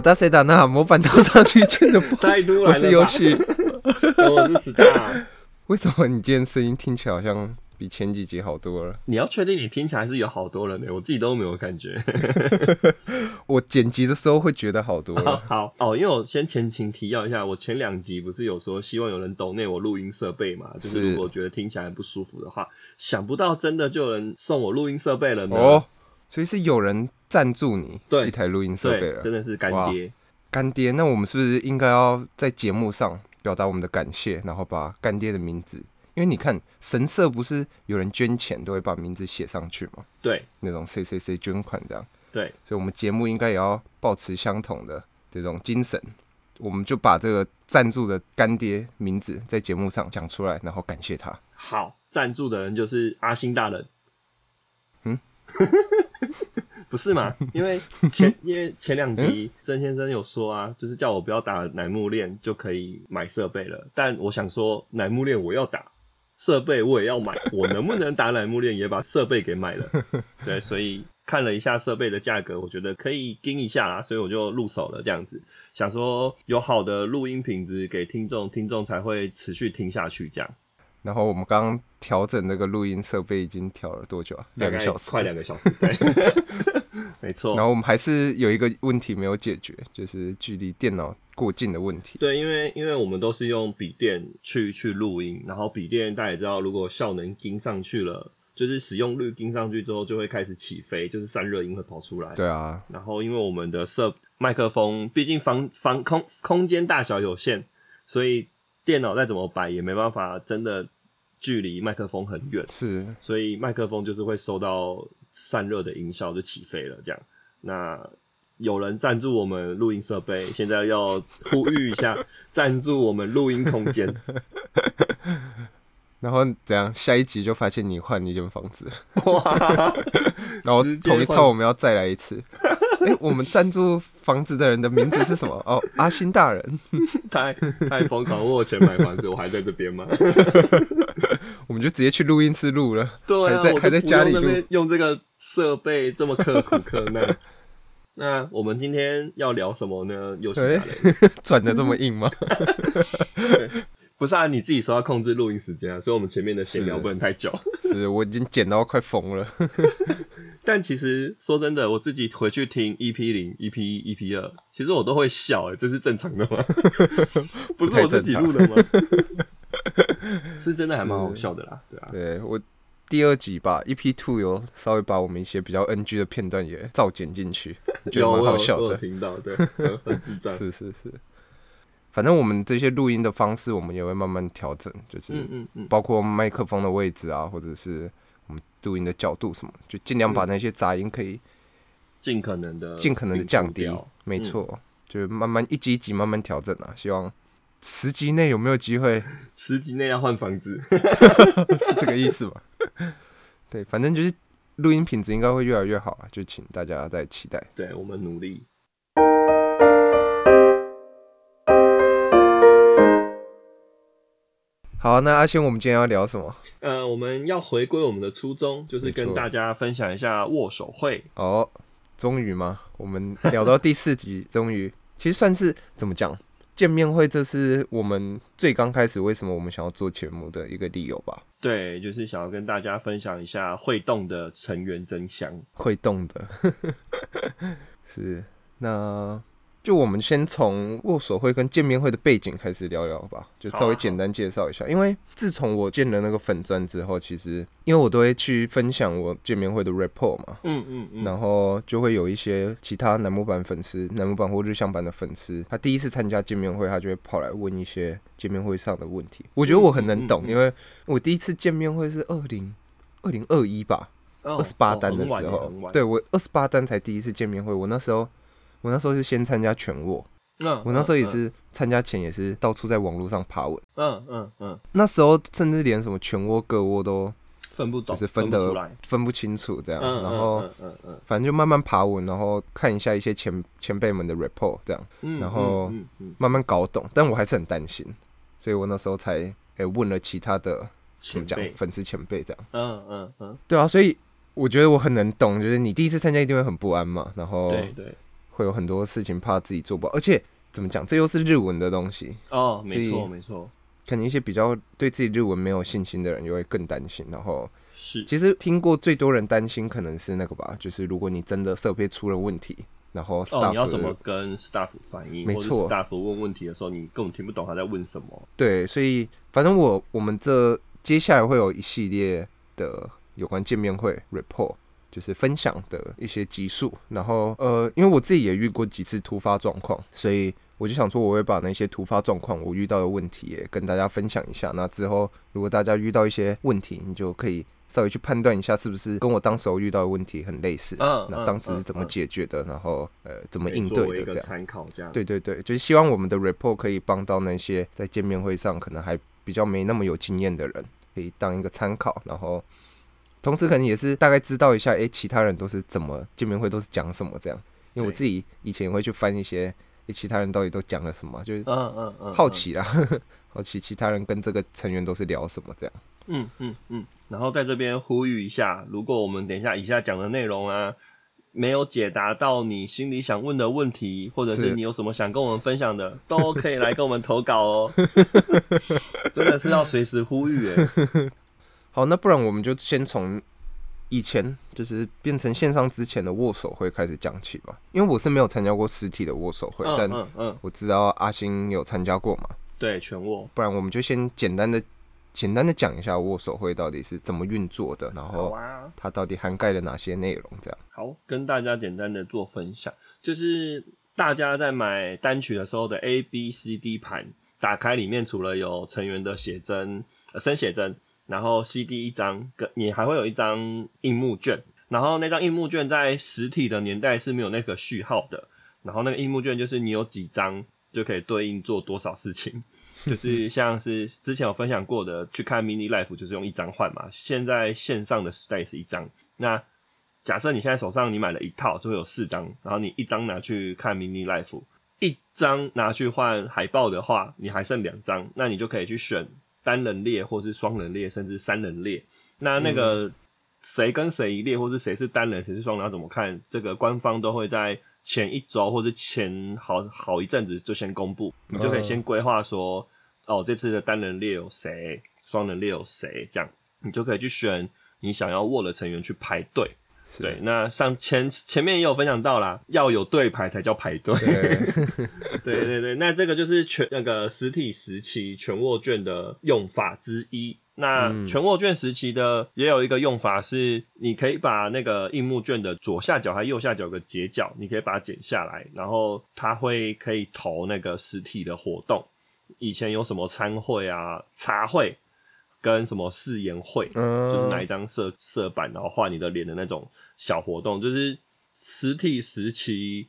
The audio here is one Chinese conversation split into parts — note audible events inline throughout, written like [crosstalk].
马达塞达纳模板套上去真的不太突然了吧。我是游戏，我是 Star。为什么你今天声音听起来好像比前几集好多了？你要确定你听起来是有好多了呢，我自己都没有感觉。[laughs] 我剪辑的时候会觉得好多了。好哦，因为我先前情提要一下，我前两集不是有说希望有人抖内我录音设备嘛？就是是如果觉得听起来不舒服的话，想不到真的就有人送我录音设备了呢。哦，所以是有人赞助你对一台录音设备，了，真的是干爹。干爹。那我们是不是应该要在节目上表达我们的感谢，然后把干爹的名字？因为你看神社不是有人捐钱都会把名字写上去吗？对那种谁谁谁捐款这样，对，所以我们节目应该也要保持相同的这种精神。我们就把这个赞助的干爹名字在节目上讲出来，然后感谢他。好，赞助的人就是阿星大人。嗯，[laughs] 不是嘛？因为前 [laughs] 因为前两集曾先生有说啊，就是叫我不要打奶木链就可以买设备了。但我想说，奶木链我要打，设备我也要买，我能不能打奶木链也把设备给买了？[laughs] 对，所以看了一下设备的价格，我觉得可以盯一下啦，所以我就入手了这样子。想说有好的录音品质给听众，听众才会持续听下去这样。然后我们刚刚调整这个录音设备已经调了多久啊？两个小时，快两个小时，对，[laughs] 没错。然后我们还是有一个问题没有解决，就是距离电脑过近的问题。对，因为因为我们都是用笔电去去录音，然后笔电大家也知道，如果效能跟上去了，就是使用率跟上去之后，就会开始起飞，就是散热音会跑出来。对啊，然后因为我们的设麦克风，毕竟房房空空间大小有限，所以电脑再怎么摆也没办法真的距离麦克风很远。是所以麦克风就是会受到散热的音效就起飞了。这样，那有人赞助我们录音设备，现在要呼吁一下，[laughs] 赞助我们录音空间。然后怎样？下一集就发现你换一间房子，哇，[laughs] 然后同一套我们要再来一次。哎、[laughs] 我们赞助房子的人的名字是什么？哦，阿星大人。[laughs] 太太疯狂！我有钱买房子，我还在这边吗？[laughs] 我们就直接去录音室录了。对啊，还在我就不还在家里用用这个设备这么刻苦克难。那我们今天要聊什么呢？游戏。转的这么硬吗？不是啊，你自己说要控制录音时间啊，所以我们前面的闲聊不能太久。[laughs] 是我已经剪到快疯了。[laughs] 但其实说真的，我自己回去听 EP 零、EP 一、EP 二，其实我都会笑、欸，这是正常的吗？[laughs] 不是我自己录的吗？是真的还蛮好笑的啦，对啊，对我第二集吧，EP Two 有稍微把我们一些比较 NG 的片段也照剪进去，觉得蛮有我有我有好笑的。听到，对，很很智障，是是是，反正我们这些录音的方式，我们也会慢慢调整，就是包括麦克风的位置啊，或者是我们录音的角度什么，就尽量把那些杂音可以尽可能的尽可能的降低。没错，就是慢慢一集一集慢慢调整啊。希望十集内有没有机会 [laughs] 十集内要换房子，是 [laughs] 这个意思吧？[laughs] 对，反正就是录音品质应该会越来越好啊，就请大家再期待。对我们努力。好，那阿轩，我们今天要聊什么？呃，我们要回归我们的初衷，就是跟大家分享一下握手会。哦，终于吗？我们聊到第四集，终于，[laughs] 其实算是怎么讲？见面会，这是我们最刚开始为什么我们想要做节目的一个理由吧？对，就是想要跟大家分享一下会动的成员真相。会动的，[laughs] 是那就我们先从握手会跟见面会的背景开始聊聊吧，就稍微简单介绍一下。因为自从我建了那个粉钻之后，其实因为我都会去分享我见面会的 report 嘛，嗯嗯嗯，然后就会有一些其他楠木版粉丝、楠木版或日向版的粉丝，他第一次参加见面会，他就会跑来问一些见面会上的问题。我觉得我很能懂，因为我第一次见面会是二零二零二一吧，二二十八单的时候，对我二十八单才第一次见面会。我那时候，我那时候是先参加全握，嗯，我那时候也嗯，是参加前也是到处在网络上爬文。嗯嗯嗯，那时候甚至连什么全握、各握都分不懂，就是分得分不清楚，这样。嗯，然后嗯嗯嗯反正就慢慢爬文，然后看一下一些前前辈们的 report，这样嗯，然后慢慢搞懂。但我还是很担心，所以我那时候才诶、问了其他的怎么讲粉丝前辈这样。嗯嗯嗯，对啊，所以我觉得我很能懂，就是你第一次参加一定会很不安嘛，然后对对，会有很多事情怕自己做不好，而且怎么讲，这又是日文的东西，哦，没错没错，可能一些比较对自己日文没有信心的人，就会更担心。然后，是其实听过最多人担心可能是那个吧，就是如果你真的设备出了问题，然后 staff 哦，你要怎么跟 staff 反应，没错 staff 问问题的时候，你根本听不懂他在问什么。对，所以反正我我们这接下来会有一系列的有关见面会 report，就是分享的一些集数。然后呃，因为我自己也遇过几次突发状况，所以我就想说，我会把那些突发状况我遇到的问题也跟大家分享一下。那之后如果大家遇到一些问题，你就可以稍微去判断一下，是不是跟我当时候遇到的问题很类似。嗯嗯那当时是怎么嗯解决的？然后呃，怎么应对的这样。参考，这样对对对，就是希望我们的 report 可以帮到那些在见面会上可能还比较没那么有经验的人，可以当一个参考，然后同时可能也是大概知道一下，哎，其他人都是怎么见面会都是讲什么这样。因为我自己以前也会去翻一些，哎，其他人到底都讲了什么，就是嗯嗯嗯，嗯，好奇啦，[laughs] 好奇其他人跟这个成员都是聊什么这样。嗯嗯嗯。然后在这边呼吁一下，如果我们等一下以下讲的内容啊，没有解答到你心里想问的问题，或者是是你有什么想跟我们分享的，都可以来跟我们投稿哦。[laughs] 真的是要随时呼吁哎。[laughs] 好，那不然我们就先从以前就是变成线上之前的握手会开始讲起吧，因为我是没有参加过实体的握手会，嗯但嗯嗯，我知道阿星有参加过嘛，对，全握。不然我们就先简单的简单的讲一下握手会到底是怎么运作的，然好后啊。它到底涵盖了哪些内容，这样。好，跟大家简单的做分享，就是大家在买单曲的时候的 A、B、C、D 盘，打开里面除了有成员的写真、呃、生写真，然后 CD 一张，跟你还会有一张硬木卷，然后那张硬木卷在实体的年代是没有那个序号的，然后那个硬木卷就是你有几张就可以对应做多少事情。[laughs] 就是像是之前有分享过的，去看 mini life 就是用一张换嘛。现在线上的时代也是一张。那假设你现在手上你买了一套，就会有四张，然后你一张拿去看 mini life，一张拿去换海报的话，你还剩两张，那你就可以去选单人列，或是双人列，甚至三人列。那那个谁跟谁一列，或是谁是单人，谁是双人，要怎么看？这个官方都会在前一周或是前好好一阵子就先公布，你就可以先规划说，哦，这次的单人列有谁，双人列有谁，这样你就可以去选你想要握的成员去排队。是对，那上前前面也有分享到啦，要有队牌才叫排队。[laughs] 对，对对对，那这个就是全那个实体时期全握卷的用法之一。那全握卷时期的也有一个用法是，你可以把那个硬木卷的左下角还右下角有个截角，你可以把它剪下来，然后它会可以投那个实体的活动。以前有什么餐会啊、茶会跟什么誓言会，嗯，就是拿一张色色板，然后画你的脸的那种小活动，就是实体时期，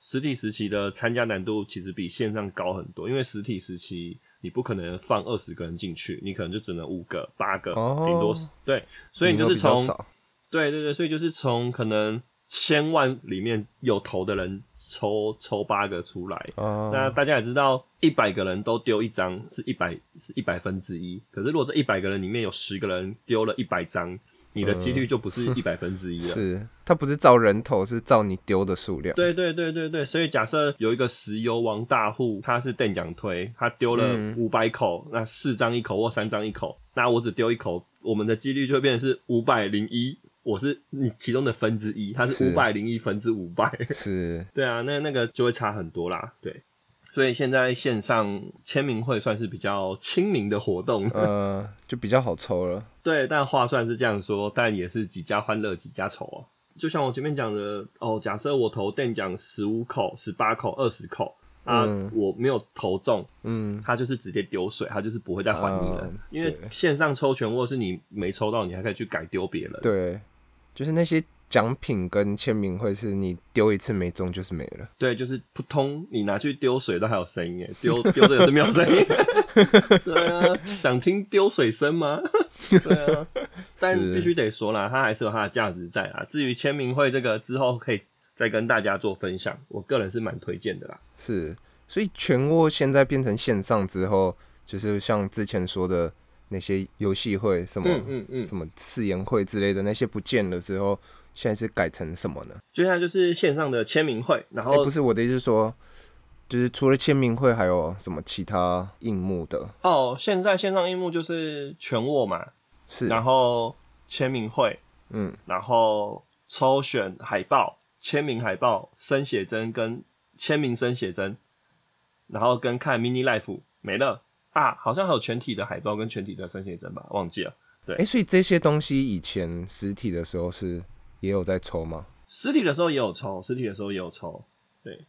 实体时期的参加难度其实比线上高很多，因为实体时期你不可能放二十个人进去，你可能就只能五个、八个，哦顶多对，所以你就是从对对对，所以就是从可能千万里面有头的人抽抽八个出来，啊，那大家也知道，一百个人都丢一张是一百是一百分之一。可是如果这一百个人里面有十个人丢了一百张，你的几率就不是 [laughs] 一百分之一了。是它不是照人头，是照你丢的数量。对对对对对，所以假设有一个石油王大户，他是邓奖推，他丢了嗯五百口，那四张一口或三张一口，那我只丢一口，我们的几率就会变成是五百零一，我是你其中的分之一，它是是五百零一分之五百。[laughs] 是对啊，那那个就会差很多啦。对，所以现在线上签名会算是比较亲民的活动。呃，就比较好抽了。[laughs] 对，但话算是这样说，但也是几家欢乐几家愁啊。就像我前面讲的，哦，假设我投电奖十五口、十八口、二十口啊，嗯我没有投中，嗯，他就是直接丢水，他就是不会再还你了。嗯因为线上抽全握是你没抽到，你还可以去改丢别人。对，就是那些奖品跟签名会是你丢一次没中就是没了。对，就是扑通，你拿去丢水都还有声音耶，丢丢这个是没有声音。[laughs] 对啊，想听丢水声吗？[laughs] 对啊，但必须得说啦，它还是有它的价值在啊。至于签名会这个之后可以再跟大家做分享，我个人是蛮推荐的啦。是，所以全握现在变成线上之后，就是像之前说的，那些游戏会什么嗯嗯嗯，什么誓言会之类的那些不见了之后，现在是改成什么呢？接下来就是线上的签名会，然哎、后不是我的意思是说，就是除了签名会，还有什么其他印幕的？哦，现在线上荧幕就是全握嘛，是，然后签名会，嗯，然后抽选海报、签名海报、生写真跟签名生写真，然后跟看 mini life 没了啊，好像还有全体的海报跟全体的生写真吧，忘记了。对哎、所以这些东西以前实体的时候是也有在抽吗？实体的时候也有抽，实体的时候也有抽，对，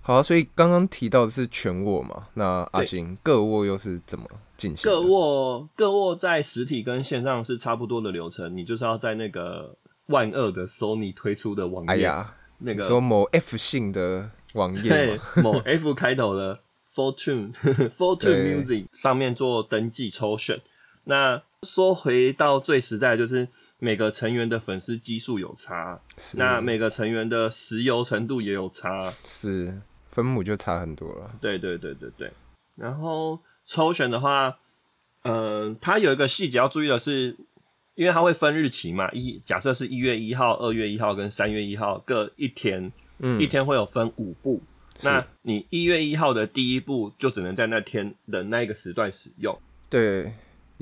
好、啊，所以刚刚提到的是全握嘛，那阿对星各握又是怎么进行的？各握各握在实体跟线上是差不多的流程，你就是要在那个万恶的 Sony 推出的网页，哎呀，那个说某 F 姓的网页对，某 F 开头的 Fortune [laughs] 对 Fortune Music 上面做登记抽选。那说回到最实在，就是每个成员的粉丝基数有差，是那每个成员的石油程度也有差。是分母就差很多了。对对对对对。然后抽选的话，嗯、它有一个细节要注意的是，因为它会分日期嘛，一假设是一月一号、二月一号跟三月一号各一天，嗯一天会有分五步。那你一月一号的第一步就只能在那天的那一个时段使用。对，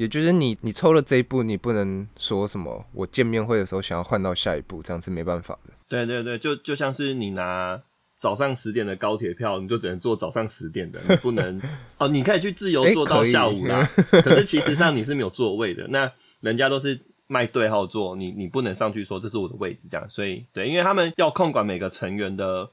也就是你你抽了这一步，你不能说什么我见面会的时候想要换到下一步，这样是没办法的。对对对，就就像是你拿早上十点的高铁票，你就只能坐早上十点的，你不能 [laughs] 哦，你可以去自由坐到下午啦。[laughs] 可是其实上你是没有座位的，那人家都是卖对号座，你你不能上去说这是我的位置这样。所以对，因为他们要控管每个成员的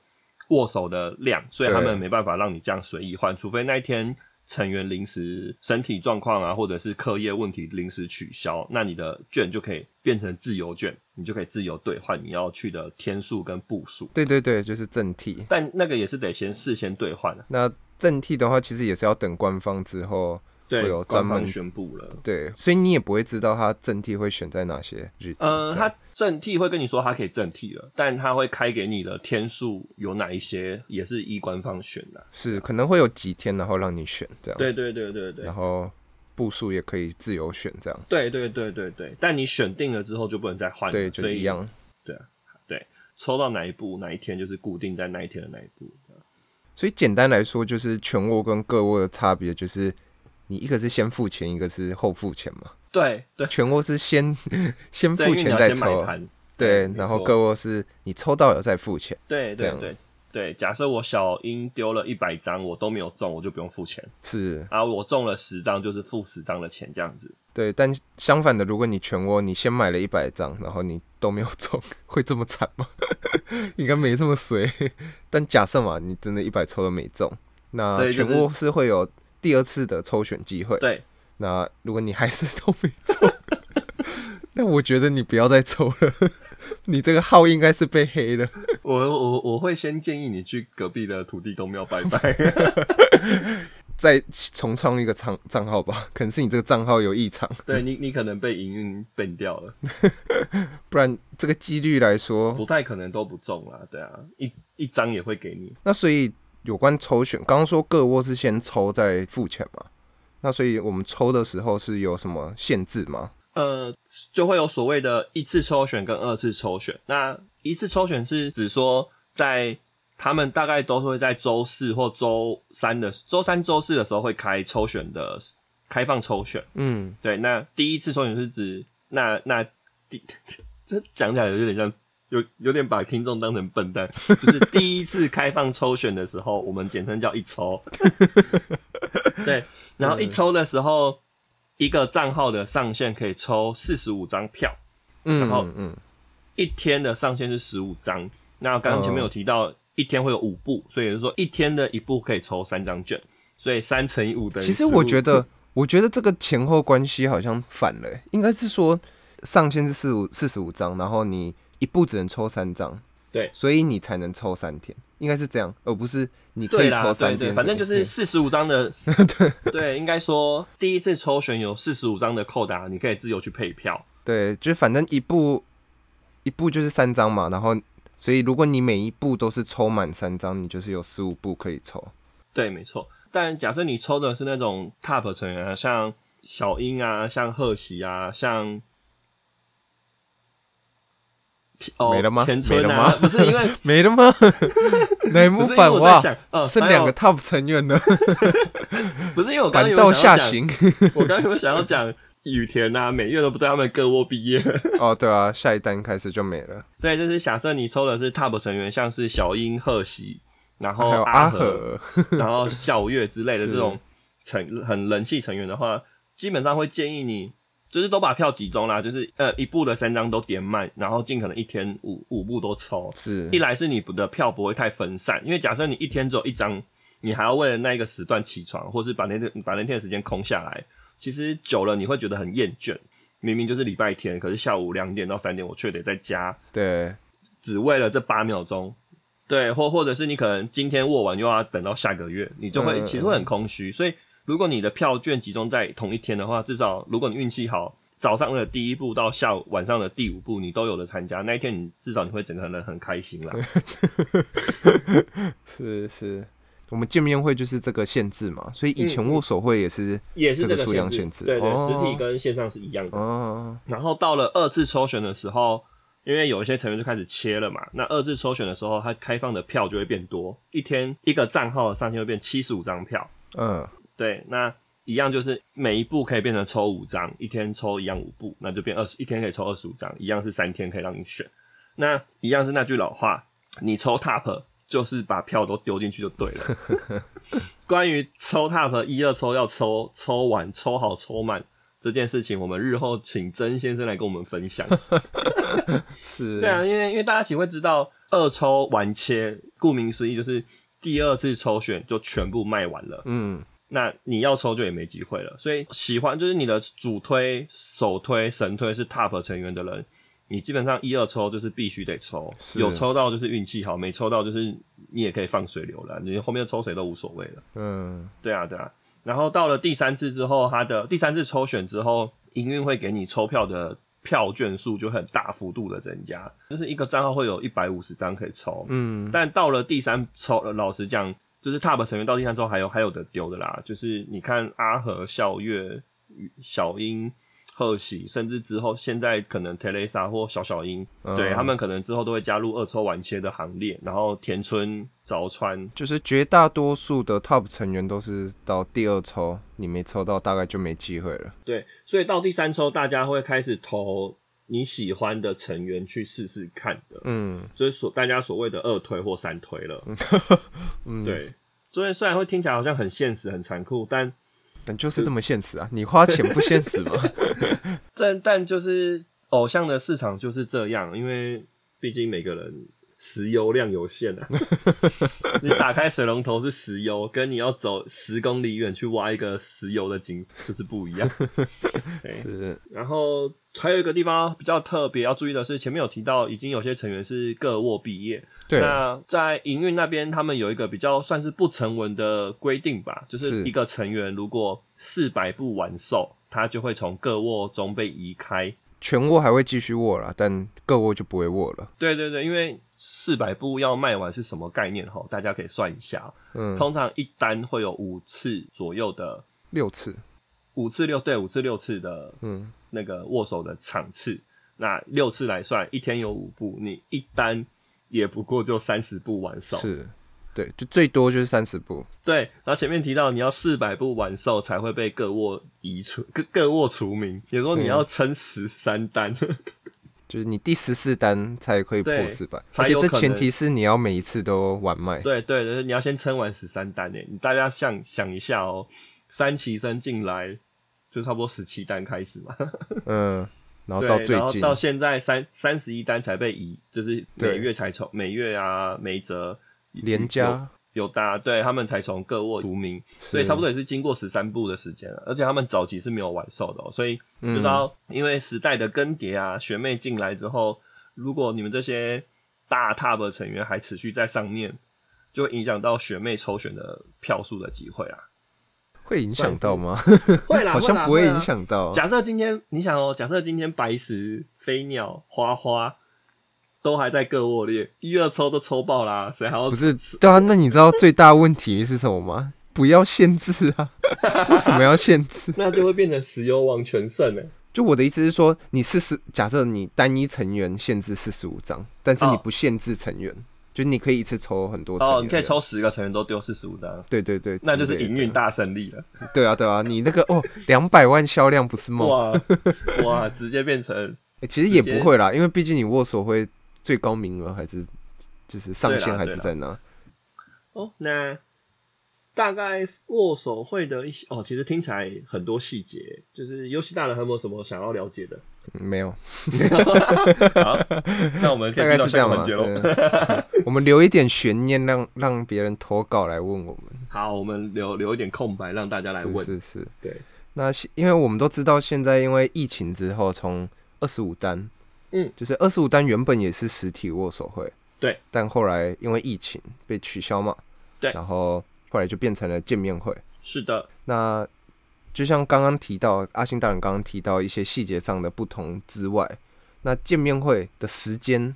握手的量，所以他们没办法让你这样随意换，除非那一天。成员临时身体状况啊，或者是课业问题临时取消，那你的券就可以变成自由券，你就可以自由兑换你要去的天数跟步数。对对对，就是正替。但那个也是得先事先兑换的，那正替的话，其实也是要等官方之后，对，会有专门宣布了。对，所以你也不会知道他正替会选在哪些日子。呃，他正替会跟你说他可以正替了，但他会开给你的天数有哪一些，也是依官方选的。是可能会有几天，然后让你选这样。对对对对对然后步数也可以自由选这样。对对对对对，但你选定了之后就不能再换，对，就一样。对啊，对。抽到哪一步哪一天就是固定在那一天的那一步。所以简单来说，就是全握跟各握的差别，就是你一个是先付钱，一个是后付钱嘛。对对全窝是先先，付钱再抽，盘。对，没然后各窝是你抽到了再付钱。对对对对，假设我小英丢了一百张，我都没有中，我就不用付钱。是啊，我中了十张，就是付十张的钱，这样子。对，但相反的，如果你全窝，你先买了一百张，然后你都没有中，[laughs] 会这么惨吗？[laughs] 应该没这么衰。[laughs] 但假设嘛，你真的一百抽都没中，那全窝是会有第二次的抽选机会。对，那如果你还是都没中，[laughs] 那我觉得你不要再抽了，[laughs] 你这个号应该是被黑了。[laughs] 我我我会先建议你去隔壁的土地公庙拜拜。再重创一个账账号吧，可能是你这个账号有异常，对你，你可能被营运 ban 掉了，不然这个几率来说，不太可能都不中啦。对啊，一一张也会给你。那所以有关抽选，刚刚说各窝是先抽再付钱嘛？那所以我们抽的时候是有什么限制吗？呃，就会有所谓的一次抽选跟二次抽选。那一次抽选是指说，在他们大概都会在周四或周三的周三、周四的时候会开抽选的开放抽选。嗯，对，那第一次抽选是指那那第 [laughs] 这讲起来有点像有有点把听众当成笨蛋，[laughs] 就是第一次开放抽选的时候，我们简称叫一抽。[laughs] 对，然后一抽的时候，一个账号的上限可以抽四十五张票，嗯，然后嗯嗯，一天的上限是十五张。那刚刚前面有提到，一天会有五步，所以就是说一天的一步可以抽三张券，所以三乘以五等于。其实我觉得，我觉得这个前后关系好像反了欸、应该是说上限是四五四十五张，然后你一步只能抽三张，对所以你才能抽三天，应该是这样，而不是你可以抽三天，对，反正就是四十五张的，[laughs] 对对，应该说第一次抽选有四十五张的扣打，你可以自由去配票。对，就是反正一步一步就是三张嘛，然后所以如果你每一步都是抽满三张，你就是有十五步可以抽。对，没错。但假设你抽的是那种 top 成员啊，像小英啊，像贺喜啊，像哦没了吗田村没了啊，吗不是因为没了吗？[laughs] [laughs] 乃木不是因为坂哇，我想，呃，剩两个 top 成员了，[laughs] 不是因为我刚刚感有想要讲，我刚刚有想要讲雨田啊、美月都不对，他们各窝毕业。哦，对啊，下一单开始就没了。对，就是假设你抽的是 top 成员，像是小樱、贺喜，然后阿和，然后笑月之类的是这种成很人气成员的话，基本上会建议你就是都把票集中啦，就是呃一部的三张都点满，然后尽可能一天五五部都抽。是一来是你的票不会太分散，因为假设你一天只有一张，你还要为了那一个时段起床，或是把那天把那天的时间空下来，其实久了你会觉得很厌倦。明明就是礼拜天，可是下午两点到三点，我却得在家对，只为了这八秒钟，对，或或者是你可能今天握完又要等到下个月，你就会嗯其实会很空虚。所以如果你的票券集中在同一天的话，至少如果你运气好，早上的第一步到下午晚上的第五步你都有的参加，那一天你至少你会整个人很开心啦。[laughs] 是是，我们见面会就是这个限制嘛，所以以前握手会也是也是这个数量限限制对对，哦实体跟线上是一样的。哦，然后到了二次抽选的时候，因为有一些成员就开始切了嘛，那二次抽选的时候，它开放的票就会变多，一天一个账号的上限会变七十五张票。嗯，对，那一样就是每一步可以变成抽五张，一天抽一样五步，那就变二十，一天可以抽二十五张，一样是三天可以让你选。那一样是那句老话，你抽 top 就是把票都丢进去就对了。[laughs] 关于抽 top 一二抽要抽抽完抽好抽满这件事情，我们日后请曾先生来跟我们分享。[laughs] 是，对啊，因为因为大家其实会知道，二抽完切，顾名思义就是第二次抽选就全部卖完了。嗯，那你要抽就也没机会了。所以喜欢就是你的主推、首推、神推是 top 成员的人，你基本上一二抽就是必须得抽，有抽到就是运气好，没抽到就是你也可以放水流了，你后面抽谁都无所谓了。嗯，对啊，对啊。然后到了第三次之后，他的第三次抽选之后，营运会给你抽票的票券数就很大幅度的增加，就是一个账号会有一百五十张可以抽。嗯，但到了第三抽，呃老实讲，就是 TOP 成员到第三抽还有还有的丢的啦。就是你看阿和、笑月、小樱、贺喜，甚至之后现在可能 Teresa 或小小樱，嗯对他们可能之后都会加入二抽晚切的行列。然后田村、早川，就是绝大多数的 top 成员都是到第二抽，你没抽到，大概就没机会了。对，所以到第三抽，大家会开始投你喜欢的成员去试试看的，嗯，就是所大家所谓的二推或三推了。[laughs] 嗯，对，所以虽然会听起来好像很现实、很残酷，但但就是这么现实啊！你花钱不现实吗？[laughs] 但但就是偶像的市场就是这样，因为毕竟每个人石油量有限啊。[laughs] 你打开水龙头是石油，跟你要走十公里远去挖一个石油的井就是不一样。[laughs] 对，是，然后还有一个地方比较特别要注意的是，前面有提到已经有些成员是各握毕业，对，那在营运那边，他们有一个比较算是不成文的规定吧，就是是一个成员如果四百步完售，他就会从各握中被移开。全握还会继续握啦，但各握就不会握了。对对对，因为四百步要卖完是什么概念？哈，大家可以算一下。嗯，通常一单会有五次左右的，六次，五次六对五次六次的嗯，那个握手的场次。那六次来算，一天有五步，你一单也不过就三十步完手。是，对，就最多就是三十步。对，然后前面提到你要四百步完售才会被各握移除，各各握除名，也说你要撑十三单。[laughs] 就是你第十四单才可以破四百，而且这前提是你要每一次都完卖。对对对，你要先撑完十三单诶，你大家想想一下哦，三期生进来就差不多十七单开始嘛，[laughs] 嗯，然后，到最近，到现在三三十一单才被移，就是每月才从每月啊每折连加有大，对他们才从各握除名，所以差不多也是经过十三步的时间了，而且他们早期是没有完售的、哦，所以不知道因为时代的更迭啊，学妹进来之后，如果你们这些大 top 成员还持续在上面，就会影响到学妹抽选的票数的机会啊。会影响到吗？[laughs] 会啦，好像不会影。响到。假设今天你想哦，假设今天白石、飞鸟、花花都还在各握列，一二抽都抽爆啦，谁还要不是，对啊，那你知道最大问题是什么吗？不要限制啊！[laughs] 为什么要限制？那就会变成石油王全胜呢。就我的意思是说，你四十，假设你单一成员限制四十五张，但是你哦不限制成员，就你可以一次抽很多。哦，你可以抽。十个成员都丢四十五张，对对对，那就是营运。大胜利了。对啊对啊，你那个哦，两百万销量不是梦、哇哇，直接变成 [laughs] 欸其实也不会啦，因为毕竟你握手会最高名额还是就是上限还是在哪。哦，那大概握手会的一些哦，其实听起来很多细节，就是游戏大人还有没有什么想要了解的？嗯没有，[laughs] 好，那我们可大概是这样嘛。个环节喽。[laughs] 我们留一点悬念，让让别人投稿来问我们。好，我们留留一点空白，让大家来问。是是是。对，那现因为我们都知道，现在因为疫情之后，从二十五单，嗯，就是二十五单原本也是实体握手会，对，但后来因为疫情被取消嘛，对。然后后来就变成了见面会。是的，那就像刚刚提到阿星大人刚刚提到一些细节上的不同之外，那见面会的时间，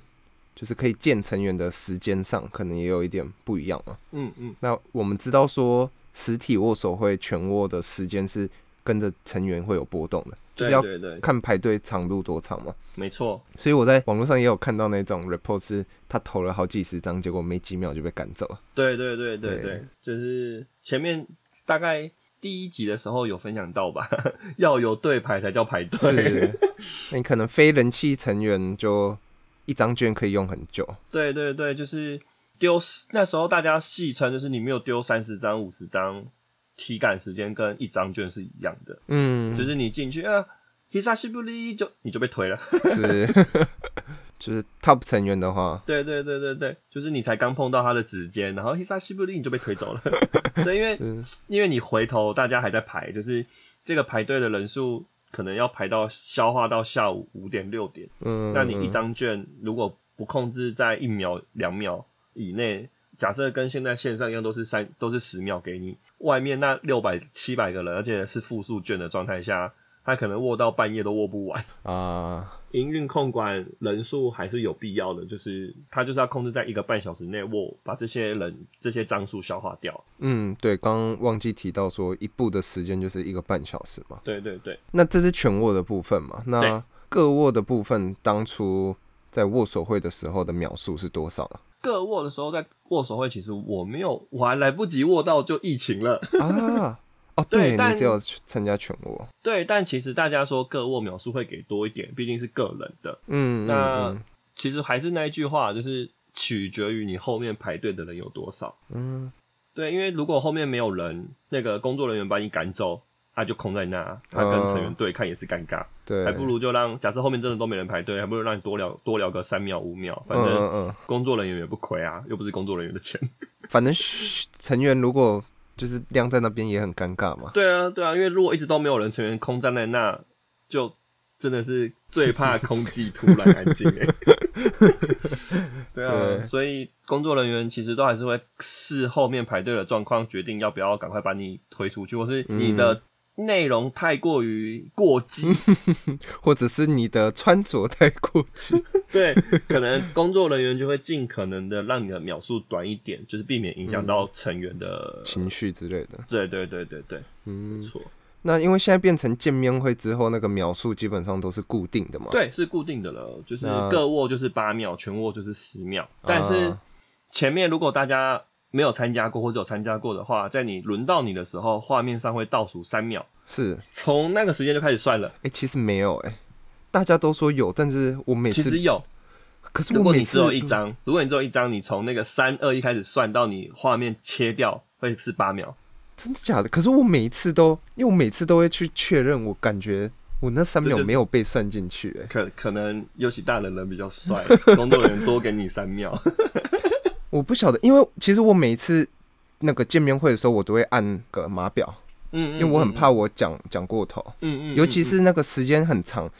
就是可以见成员的时间上，可能也有一点不一样嘛。嗯嗯，那我们知道说，实体握手会全握的时间是跟着成员会有波动的，就是要看排队长度多长嘛。没错，所以我在网络上也有看到那种 report，是他投了好几十张，结果没几秒就被赶走了。对对对对对对，就是前面大概第一集的时候有分享到吧，[laughs] 要有对排才叫排队。是，那你可能非人气成员就一张券可以用很久。对对对，就是丢那时候大家戏称就是你没有丢三十张、五十张，体感时间跟一张卷是一样的，嗯，就是你进去啊。Hisashiburi 就你就被推了，[laughs] 是，[laughs] 就是 top 成员的话，对对对对对，就是你才刚碰到他的指尖，然后 Hisashiburi 你就被推走了，[laughs] 对，因为因为你回头大家还在排，就是这个排队的人数可能要排到消化到下午五点六点，嗯，那你一张卷如果不控制在一秒两秒以内，假设跟现在线上一样都是三都是十秒给你，外面那六百七百个人，而且是复数卷的状态下，他可能握到半夜都握不完。啊，营运控管人数还是有必要的，就是他就是要控制在一个半小时内握，把这些人这些张数消化掉。嗯，对，刚刚忘记提到说一步的时间就是一个半小时嘛。对对对，那这是全握的部分嘛？那各握的部分，当初在握手会的时候的秒数是多少啊？各握的时候在握手会，其实我没有，我还来不及握到就疫情了。啊，哦，[laughs] 对对但你只有参加全握，对，但其实大家说各握秒数会给多一点，毕竟是个人的。嗯，那嗯其实还是那一句话，就是取决于你后面排队的人有多少。嗯，对，因为如果后面没有人，那个工作人员把你赶走，他就空在那，他跟成员对看也是尴尬，对，还不如就让假设后面真的都没人排队，还不如让你多聊多聊个三秒五秒，反嗯正工作人员也不亏啊，又不是工作人员的钱。[laughs] 反正成员如果就是晾在那边也很尴尬嘛。对啊，对啊，因为如果一直都没有人，成员空站在那，就真的是最怕空气突然安静哎、[laughs] [laughs] 对啊，对。所以工作人员其实都还是会视后面排队的状况，决定要不要赶快把你推出去，或是你的内容太过于过激，[laughs] 或者是你的穿着太过激，[laughs] 对，可能工作人员就会尽可能的让你的秒数短一点，就是避免影响到成员的。情绪之类的。对对对对对，嗯没，错，那因为现在变成见面会之后，那个秒数基本上都是固定的嘛。对，是固定的了，就是那各握就是八秒，全握就是十秒。但是啊前面如果大家没有参加过或者有参加过的话，在你轮到你的时候，画面上会倒数三秒，是，从那个时间就开始算了。哎、其实没有哎、大家都说有，但是我每次，其实有，可是我每次如果你只有一张，如果你只有一张，你从那个三二一开始算到你画面切掉，会是八秒。真的假的？可是我每一次都，因为我每次都会去确认，我感觉我那三秒没有被算进去哎、可可能尤其大人人比较帅，[laughs] 工作人员多给你三秒。我不晓得，因为其实我每一次那个见面会的时候，我都会按个码表，嗯，因为我很怕我讲讲过头，嗯，嗯嗯，尤其嗯是那个时间很长，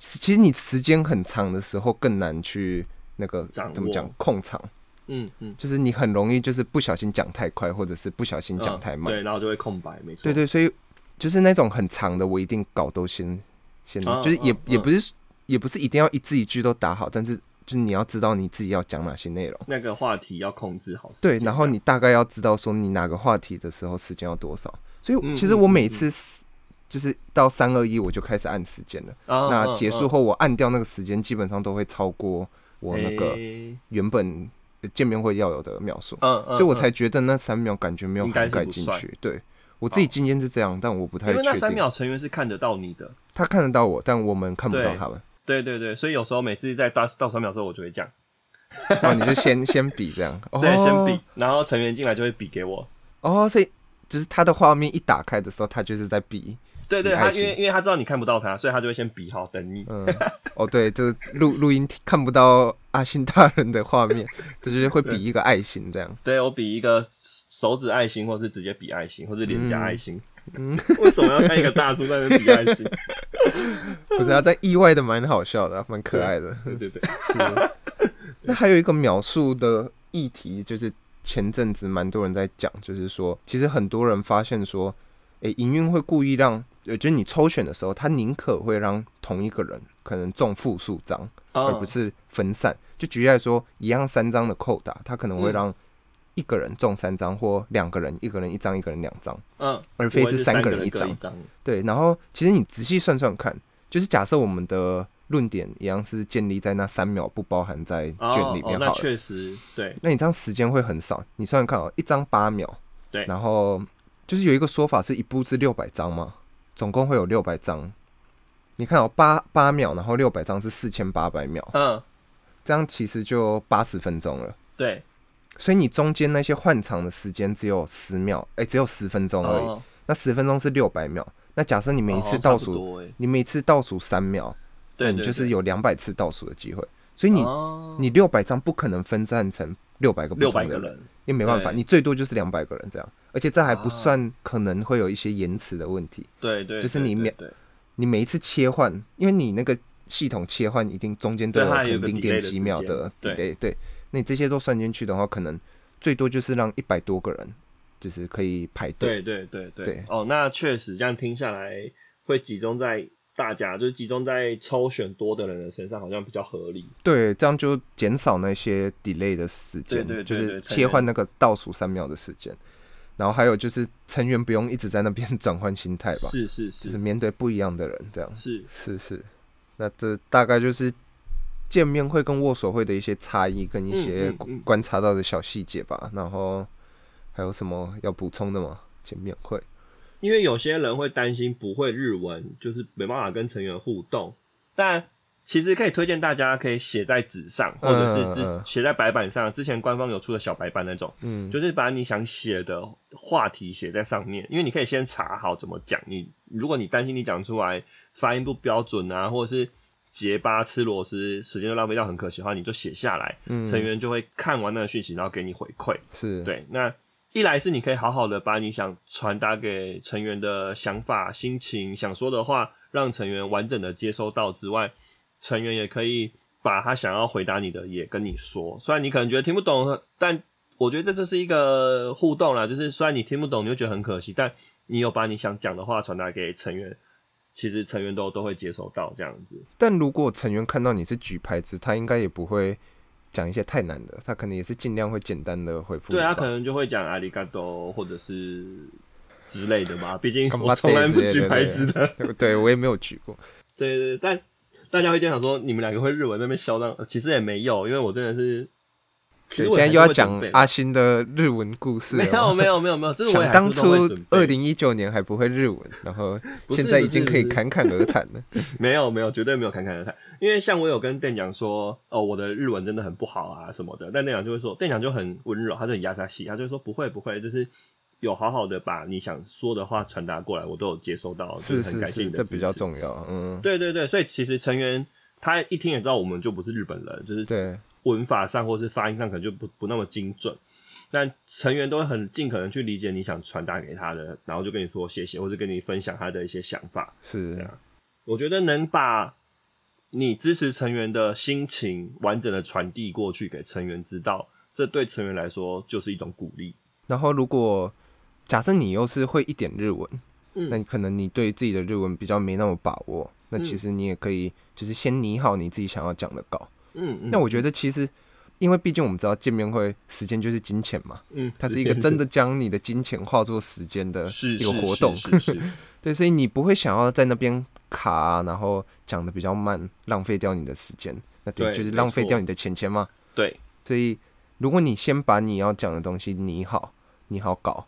其实你时间很长的时候更难去那个掌怎么讲控场，嗯嗯就是你很容易就是不小心讲太快，或者是不小心讲太慢。嗯对，然后就会空白，没错。对对，所以就是那种很长的，我一定稿都先先，嗯就是也、也不是也不是一定要一字一句都打好，但是就是你要知道你自己要讲哪些内容。那个话题要控制好。对，然后你大概要知道说你哪个话题的时候时间要多少。所以嗯其实我每次就是到三二一我就开始按时间了。啊那结束后我按掉那个时间，基本上都会超过我那个原本见面会要有的秒数，嗯嗯，所以我嗯才觉得那三秒感觉没有涵盖进去。对我自己经验是这样，但我不太因为那确定。三秒成员是看得到你的。他看得到我，但我们看不到他们。对对对，所以有时候每次在到到三秒之后，我就会这样，哦，你就先 [laughs] 先比这样。哦、[laughs] 对，先比，然后成员进来就会比给我。哦，所以就是他的画面一打开的时候，他就是在比。对对，他因为因为他知道你看不到他，所以他就会先比好等你。嗯，哦，对，这录录音看不到阿信大人的画面，他 [laughs] 就是会比一个爱心这样。对我比一个手指爱心，或是直接比爱心，或是脸颊爱心。嗯 [laughs] 为什么要看一个大叔在那比爱心？[laughs] 不是啊，在意外的蛮好笑的，蛮可爱的。对对对，[laughs] 那还有一个描述的议题，就是前阵子蛮多人在讲，就是说，其实很多人发现说，诶、营运会故意让，呃，就是你抽选的时候，他宁可会让同一个人可能中复数张，而哦不是分散。就举例来说，一样三张的扣打，他可能会嗯让一个人中三张，或两个人一个人一张，一个人两张，嗯，而非是三个人一张。对，然后其实你仔细算算看，就是假设我们的论点一样是建立在那三秒不包含在哦卷里面好了。确实对，那你这样时间会很少。你算算看哦，一张八秒，对然后就是有一个说法是一步是六百张嘛，总共会有六百张。你看哦，八八秒，然后六百张是四千八百秒，嗯，这样其实就八十分钟了。对，所以你中间那些换场的时间只有十秒，哎、只有十分钟而已。哦。那十分钟是六百秒，那假设你每一哦次倒数，你每次倒数三秒，对你就是有两百次倒数的机会。所以你、哦。你六百张不可能分散成六百个不六同的人。百个人，因为没办法，你最多就是两百个人这样，而且这还不啊算可能会有一些延迟的问题。对对，就是你秒对对。对你每一次切换，因为你那个系统切换一定中间都有零点几秒的时间 delay，对，那你这些都算进去的话，可能最多就是让一百多个人就是可以排队。对对对对对哦，那确实这样听下来，会集中在大家，就是集中在抽选多的人的身上，好像比较合理。对，这样就减少那些 delay 的时间，就是切换那个倒数三秒的时间。然后还有就是成员不用一直在那边转换心态吧，是是是就是是面对不一样的人这样。是，是是，那这大概就是见面会跟握手会的一些差异跟一些观察到的小细节吧。然后还有什么要补充的吗？见面会，因为有些人会担心不会日文，就是没办法跟成员互动，但。其实可以推荐大家可以写在纸上，或者是之嗯嗯写在白板上。之前官方有出的小白板那种，嗯，就是把你想写的话题写在上面，因为你可以先查好怎么讲。你如果你担心你讲出来发音不标准啊，或者是结巴吃螺丝，时间就浪费掉，很可惜的话，你就写下来，嗯成员就会看完那个讯息，然后给你回馈。是，对，那一来是你可以好好的把你想传达给成员的想法、心情、想说的话，让成员完整的接收到之外，成员也可以把他想要回答你的也跟你说。虽然你可能觉得听不懂，但我觉得这就是一个互动啦。就是虽然你听不懂，你会觉得很可惜，但你有把你想讲的话传达给成员，其实成员都都会接收到这样子。但如果成员看到你是举牌子，他应该也不会讲一些太难的，他可能也是尽量会简单的回复。对啊，可能就会讲阿里嘎多或者是之类的吧。毕竟我从来不举牌子的。对对我也没有举过。对对，对但大家会经常说，你们两个会日文那边嚣张，呃其实也没有，因为我真的是，其对，实现在又要讲阿星的日文故事了没有没有没有没有，这是我当初二零一九年还不会日文，然后现在已经可以侃侃而谈了。[laughs] 没有没有，绝对没有侃侃而谈。因为像我有跟店长说，哦，我的日文真的很不好啊什么的，但店长就会说，店长就很温柔，他就很压下戏，他就会说不会不会，就是有好好的把你想说的话传达过来，我都有接收到，就是很感谢是，这比较。重要。嗯，对对对，所以其实成员他一听也知道我们就不是日本人，就是对，文法上或是发音上可能就不不那么精准，但成员都会很尽可能去理解你想传达给他的，然后就跟你说谢谢，或者跟你分享他的一些想法。是。啊。我觉得能把你支持成员的心情完整的传递过去给成员知道，这对成员来说就是一种鼓励。然后如果假设你又是会一点日文，嗯。那可能你对自己的日文比较没那么把握，那其实你也可以就是先拟好你自己想要讲的稿，嗯嗯，那我觉得其实，因为毕竟我们知道见面会时间就是金钱嘛，嗯，它是一个真的将你的金钱化作时间的一个活动，[laughs] 对，所以你不会想要在那边卡啊、然后讲的比较慢，浪费掉你的时间，那的对确就是浪费掉你的钱钱嘛。对，所以如果你先把你要讲的东西拟好，拟好搞，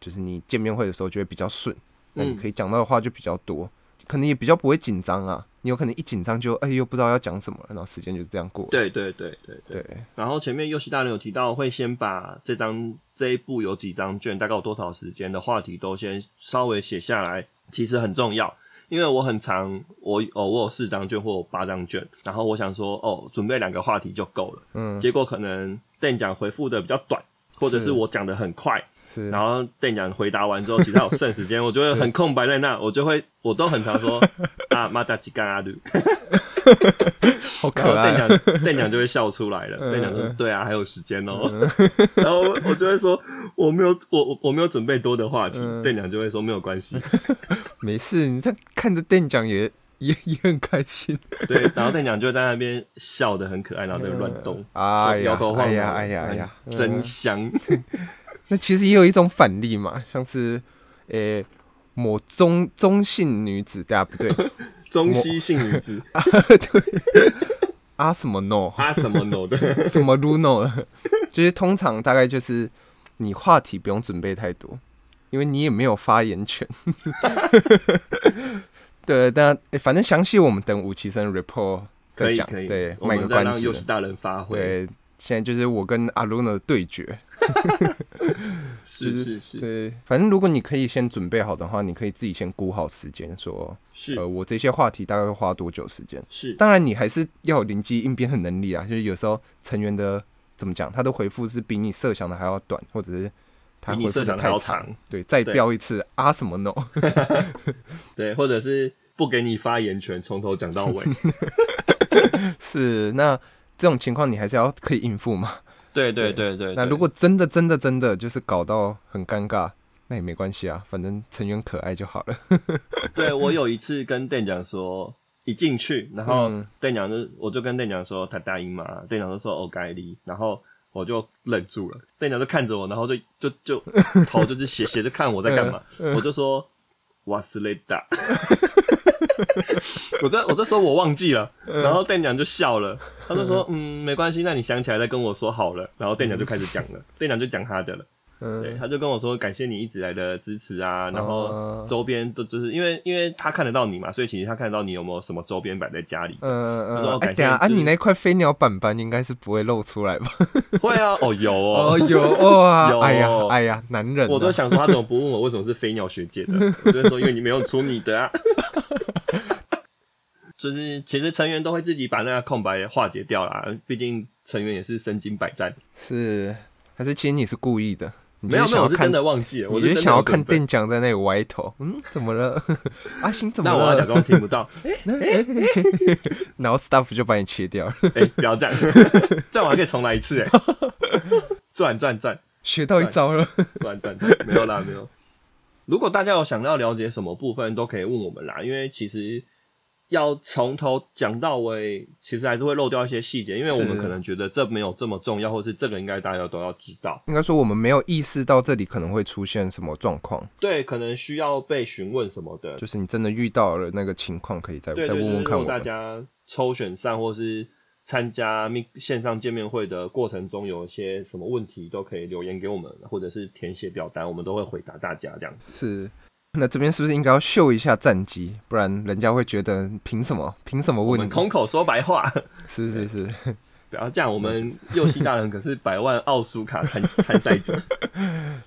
就是你见面会的时候就会比较顺，那你嗯。可以讲到的话就比较多，可能也比较不会紧张啊。你有可能一紧张就哎又不知道要讲什么了，然后时间就是这样过。对对对对对。对，然后前面游戏大人有提到，会先把这张这一部有几张卷，大概有多少时间的话题都先稍微写下来，其实很重要。因为我很长，我哦我有四张卷或八张卷，然后我想说哦准备两个话题就够了，嗯，结果可能店长回复的比较短，或者是是我讲的很快，是，然后店长回答完之后，其他有剩时间，我就会很空白在那，我就会我都很常说 [laughs] 啊马达吉干阿鲁，[laughs] 好可爱啊。店长店长就会笑出来了。店长说：“对啊，还有时间哦。” [laughs] 然后我就会说：“我没有，我我我没有准备多的话题。”店长就会说：“没有关系。没事，你在看着店长也也也很开心。”对，然后店长就在那边笑得很可爱，然后在乱动，哎呀摇头，晃脑，哎呀，哎呀，哎呀，真嗯香。那其实也有一种反例嘛，像是诶、某中中性女子，对啊，不对，[laughs] 中西性女子啊什么 no，啊什么 no 的，[laughs] 什么 luno，就是通常大概就是你话题不用准备太多，因为你也没有发言权。[laughs] 对，但、诶反正详细我们等武奇生 report 再讲。可以可以，对，我们再让关子。游戏大人发挥。对，现在就是我跟阿 Luna 的对决。[laughs] 是是是对，反正如果你可以先准备好的话，你可以自己先估好时间，说是呃，我这些话题大概会花多久时间。是，当然，你还是要有灵机应变的能力啊。就是有时候成员的怎么讲，他的回复是比你设想的还要短，或者是他比回复的太长。长。对，再对标一次啊什么 no？[laughs] 对，或者是不给你发言权，从头讲到尾。[laughs] 是那这种情况你还是要可以应付嘛。对对对对。对那如果真的真的真的就是搞到很尴尬，那也没关系啊，反正成员可爱就好了。[laughs] 对我有一次跟店长说，一进去，然后嗯店长就我就跟店长说他答应嘛，店长就说哦该离，然后我就愣住了，店长就看着我，然后就就就头就是斜 [laughs] 斜着看我在干嘛，我就说哇斯雷达，[laughs] [laughs] 我在我在说我忘记了，然后店长就笑了，他就说嗯没关系，那你想起来再跟我说好了，然后店长就开始讲了，[laughs] 店长就讲他的了。对，嗯，他就跟我说感谢你一直来的支持啊，然哦后周边都就是因为因为他看得到你嘛，所以其实他看得到你有没有什么周边摆在家里。呃呃，哎，他说感谢等一下啊，你那块飞鸟板板应该是不会露出来吧？[laughs] 会啊，哦有哦，哦，有哇，[laughs] 有哎呀哎呀，男人啊，我都想说他怎么不问我为什么是飞鸟学姐的？我就说因为你没有出你的啊。[laughs] 就是其实成员都会自己把那个空白化解掉啦，毕竟成员也是身经百战。是还是其实你是故意的？你没有没有，我是真的忘记了，我就想要看店长在那里歪头，嗯，怎么了？[laughs] 阿星怎么那我要假了？装听不到。[laughs] 然后 staff 就把你切掉了，哎、不要这样，[laughs] 这样我还可以重来一次哎。转转转。学到一招了。转转转，没有啦，没有。如果大家有想要了解什么部分，都可以问我们啦，因为其实要从头讲到尾，其实还是会漏掉一些细节，因为我们可能觉得这没有这么重要，或是这个应该大家都要知道。应该说我们没有意识到这里可能会出现什么状况，对，可能需要被询问什么的，就是你真的遇到了那个情况，可以再再对对对，如果大问问看我们。家抽选上或是参加密线上见面会的过程中有一些什么问题，都可以留言给我们，或者是填写表单，我们都会回答大家这样子。是，那这边是不是应该要秀一下战绩？不然人家会觉得凭什么？凭什么问你？们空口说白话。[laughs] 是是是，不要这样，我们 [laughs] 右西大人可是百万奥苏卡参 [laughs] 参赛者。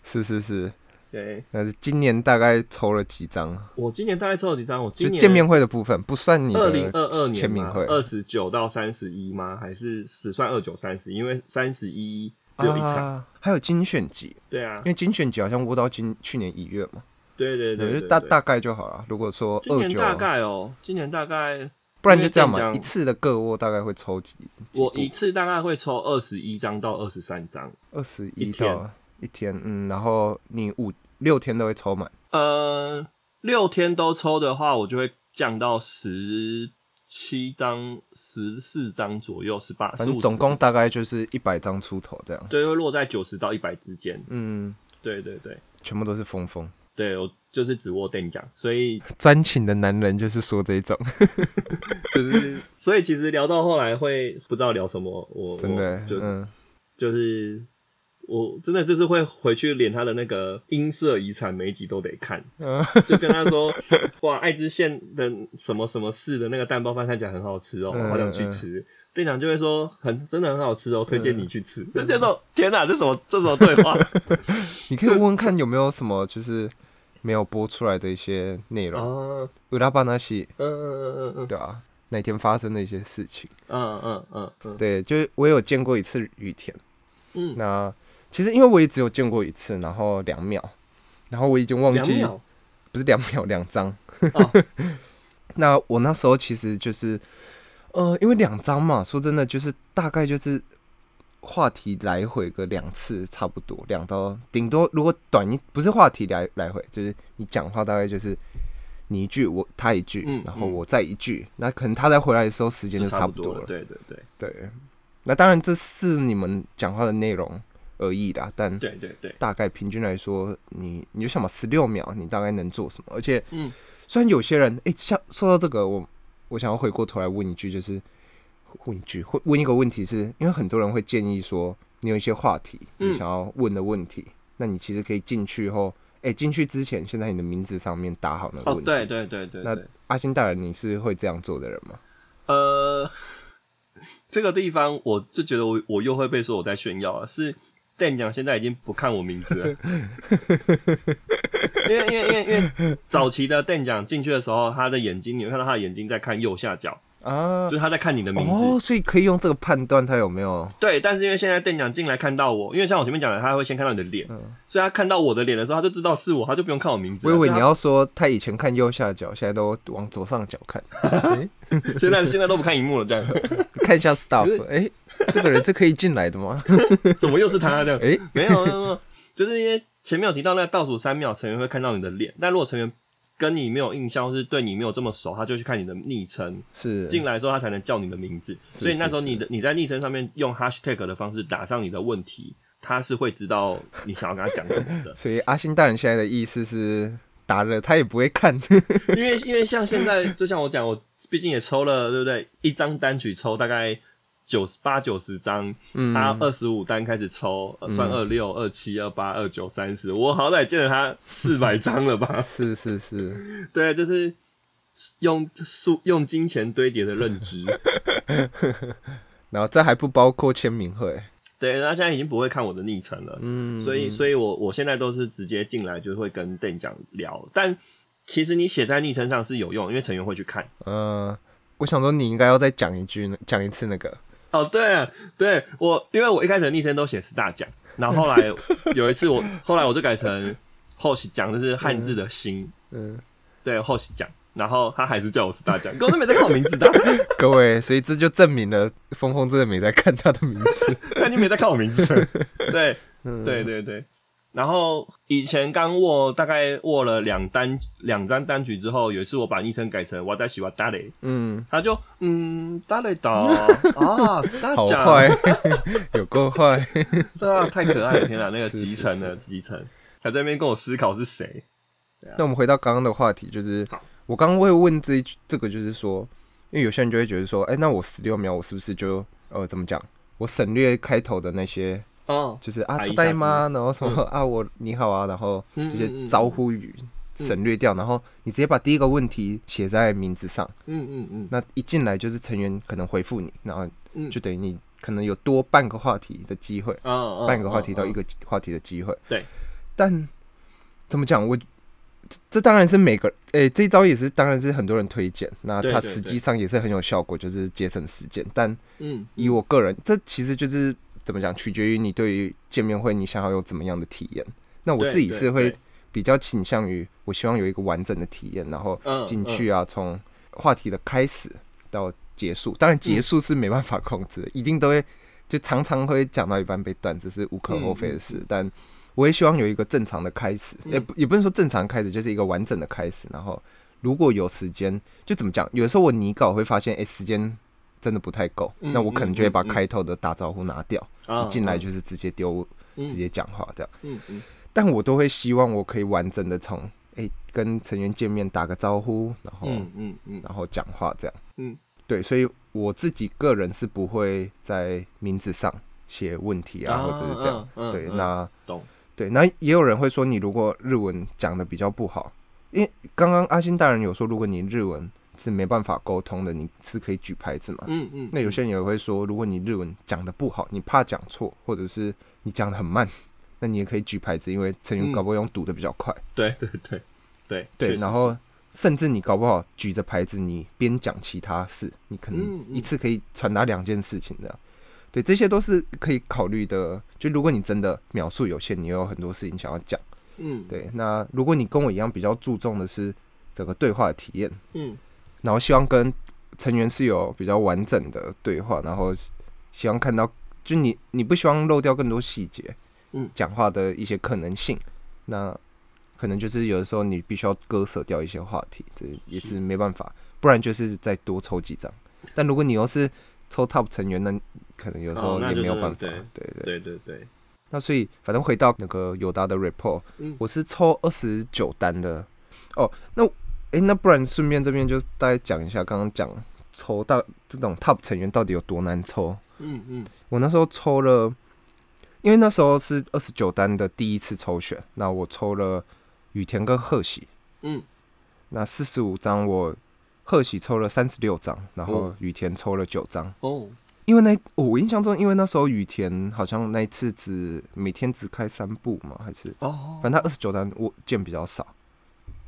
是是是。对那今年大概抽了几张？我今年大概抽了几张？我今年见面会的部分，不算你二零二的二年签名会，二十九到三十一吗？还是只算二九三十？因为三十一只有一场。啊，还有精选集，对啊因，为精选集好像播到今去年一月嘛，对对对就大大概就好了。如果说今年大概哦，今年大概不然就这样嘛，一次的个窝大概会抽几？我一次大概会抽二十一张到二十三张。二十一到一天，嗯，然后你五六天都会抽满，呃，六天都抽的话，我就会降到十七张、十四张左右，十八、十五，总共大概就是一百张出头这样。对，会落在九十到一百之间。嗯，对对对全部都是峰峰。对，我就是只握电奖，所以 [laughs] 专情的男人就是说这种，[laughs] 就是所以其实聊到后来会不知道聊什么，我真的我，就是、嗯，就是我真的就是会回去连他的那个音色遗产每一集都得看，[laughs] 嗯就跟他说哇，爱知县的什么什么市的那个蛋包饭看起来很好吃哦，好想去吃。店长就会说很真的很好吃哦，推荐你去吃。这这种天哪，这什么这什么对话？[laughs] 你可以问问看有没有什么就是没有播出来的一些内容，啊，乌拉巴那西，嗯嗯嗯嗯嗯。对啊，那天发生的一些事情，嗯嗯嗯嗯。对，就是我有见过一次雨田，嗯，那其实因为我也只有见过一次，然后两秒，然后我已经忘记不是两秒两张，哦。[laughs] 那我那时候其实就是，呃，因为两张嘛，说真的，就是大概就是话题来回个两次，差不多两到顶多，如果短一不是话题来来回，就是你讲话大概就是你一句我他一句，然后我再一句，那可能他再回来的时候时间就就差不多了。多对对对对，那当然这是你们讲话的内容而已啦，但对对对，大概平均来说，你你就想嘛，十六秒你大概能做什么？而且，嗯，虽然有些人，哎、像说到这个，我我想要回过头来问一句，就是问一句，会问一个问题是，因为很多人会建议说，你有一些话题，嗯你想要问的问题，那你其实可以进去后，哎、进去之前，先在你的名字上面打好那个哦问题。对对对对那，阿星大人，你是会这样做的人吗？呃，[laughs] 这个地方我就觉得我我又会被说我在炫耀了，是店长现在已经不看我名字了，因为因为因为因为早期的店长进去的时候，他的眼睛你会看到他的眼睛在看右下角，啊就，是他在看你的名字。哦，所以可以用这个判断他有没有对，但是因为现在店长进来看到我，因为像我前面讲的，他会先看到你的脸，所以他看到我的脸的时候，他就知道是我，他就不用看我名字了。我以为你要说他以前看右下角，现在都往左上角看，[laughs] 现在现在都不看荧幕了，这样 [laughs] 看一下 staff，哎、这个人是可以进来的吗？[laughs] 怎么又是他这样？哎、没有没有没有，就是因为前面有提到那倒数三秒，成员会看到你的脸，但如果成员跟你没有印象，或是对你没有这么熟，他就去看你的昵称，是进来的时候他才能叫你的名字。所以那时候你的你在昵称上面用 hashtag 的方式打上你的问题，他是会知道你想要跟他讲什么的。[laughs] 所以阿星大人现在的意思是打了他也不会看，[laughs] 因为因为像现在，就像我讲，我毕竟也抽了，对不对？一张单曲抽大概九十八九十张，嗯。他二十五单开始抽，呃算二六、二七、二八、二九、三十，我好歹见了他四百张了吧？是 [laughs] 是是，[laughs] 对，就是用数用金钱堆叠的认知。[laughs] 然后这还不包括签名会，对，他现在已经不会看我的昵称了，嗯，所以，所以我我现在都是直接进来就会跟店长聊，但其实你写在昵称上是有用，因为成员会去看。呃，我想说你应该要再讲一句呢，讲一次那个，哦，对啊，对我，因为我一开始的昵称都写十大奖，然后后来 [laughs] 有一次我，后来我就改成后喜奖，就是汉字的心，嗯，对后喜奖，然后他还是叫我是大奖，可是没在看我名字的，[laughs] 各位，所以这就证明了峰峰真的没在看他的名字，[laughs] 他已经没在看我名字，对，嗯。对对对。然后以前刚握大概握了两单两张单曲之后，有一次我把昵称改成我在喜欢大雷，嗯，他就嗯大雷岛 [laughs] 啊，好奖，坏，[laughs] 有够坏，[laughs] 对啊，太可爱了！天哪，那个集成的集成，还在那边跟我思考是谁。那我们回到刚刚的话题，就是我刚刚会问这一句，这个就是说，因为有些人就会觉得说，哎、那我十六秒，我是不是就呃怎么讲？我省略开头的那些，哦，就是啊，他排一下带吗？然后什么、啊，我你好啊，然后嗯这些招呼语省略掉，然后你直接把第一个问题写在名字上，嗯嗯嗯。那一进来就是成员可能回复你，然后嗯，就等于你可能有多半个话题的机会，哦半个话题到一个，话题的机会。对，但怎么讲？我这这当然是每个诶、这一招也是当然是很多人推荐，那它实际上也是很有效果，就是节省时间。但嗯，以我个人，这其实就是怎么讲，取决于你对于见面会你想要有怎么样的体验。那我自己是会比较倾向于，我希望有一个完整的体验，然后嗯进去啊，从话题的开始到结束，当然结束是没办法控制的，一定都会就常常会讲到一半被断，这是无可厚非的事。但我也希望有一个正常的开始，嗯也不也不是说正常开始，就是一个完整的开始，然后如果有时间，就怎么讲？有的时候我拟稿会发现，哎、时间真的不太够，嗯那我可能就会把开头的打招呼拿掉，啊一进来就是直接丢，嗯。直接讲话这样。嗯嗯。但我都会希望我可以完整的从哎跟成员见面打个招呼，然后、嗯嗯嗯。然后讲话这样。嗯，对，所以我自己个人是不会在名字上写问题啊，或者是这样。对，那懂。对，那也有人会说，你如果日文讲的比较不好，因为刚刚阿星大人有说，如果你日文是没办法沟通的，你是可以举牌子嘛。嗯嗯，那有些人也会说，如果你日文讲的不好，你怕讲错，或者是你讲的很慢，那你也可以举牌子，因为成员嗯搞不好用读的比较快。对 [laughs] 对对对对，然后甚至你搞不好举着牌子，你边讲其他事，你可能一次可以传达两件事情的。对，这些都是可以考虑的。就如果你真的描述有限，你有很多事情想要讲，嗯对，那如果你跟我一样比较注重的是整个对话的体验，嗯然后希望跟成员是有比较完整的对话，然后希望看到，就你你不希望漏掉更多细节，嗯讲话的一些可能性，那可能就是有的时候你必须要割舍掉一些话题，这也是是没办法，不然就是再多抽几张。但如果你又是抽 top 成员，那可能有时候也没有办法。对对对对对对，那所以反正回到那个友达的 report，、嗯我是抽二十九单的。哦，那诶，那不然顺便这边就大概讲一下，刚刚讲抽到这种 top 成员到底有多难抽。嗯嗯。我那时候抽了，因为那时候是二十九单的第一次抽选，那我抽了雨田跟贺喜，嗯。那四十五张我贺喜抽了三十六张，然后哦。羽田抽了九张。哦。因为那、哦我印象中，因为那时候雨田好像那一次只每天只开三部嘛，还是哦。反正他二十九单我见比较少，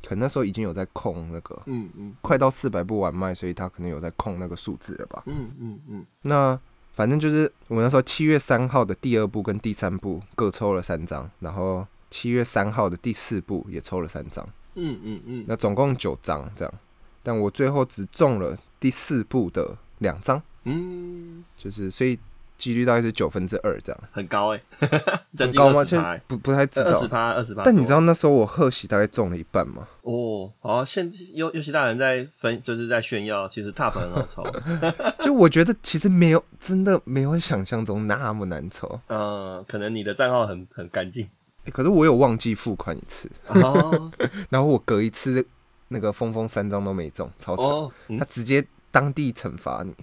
可能那时候已经有在控那个嗯嗯。快到四百部完卖，所以他可能有在控那个数字了吧。嗯嗯嗯。那反正就是我那时候七月三号的第二部跟第三部各抽了三张，然后七月三号的第四部也抽了三张，嗯嗯嗯，那总共九张这样。但我最后只中了第四部的两张，嗯。就是所以几率大概是九分之二这样。很高哎，[laughs] 将近很高吗？不不太知道二十。趴二十趴。但你知道那时候我贺喜大概中了一半吗？哦，好，现尤尤其大人在分，就是在炫耀，其实 top 很好抽，[laughs] 就我觉得其实没有，真的没有想象中那么难抽、嗯，[laughs] 可能你的账号很很干净欸可是我有忘记付款一次，哦然后我隔一次那个峰峰三张都没中，超惨。哦，嗯他直接当地惩罚你，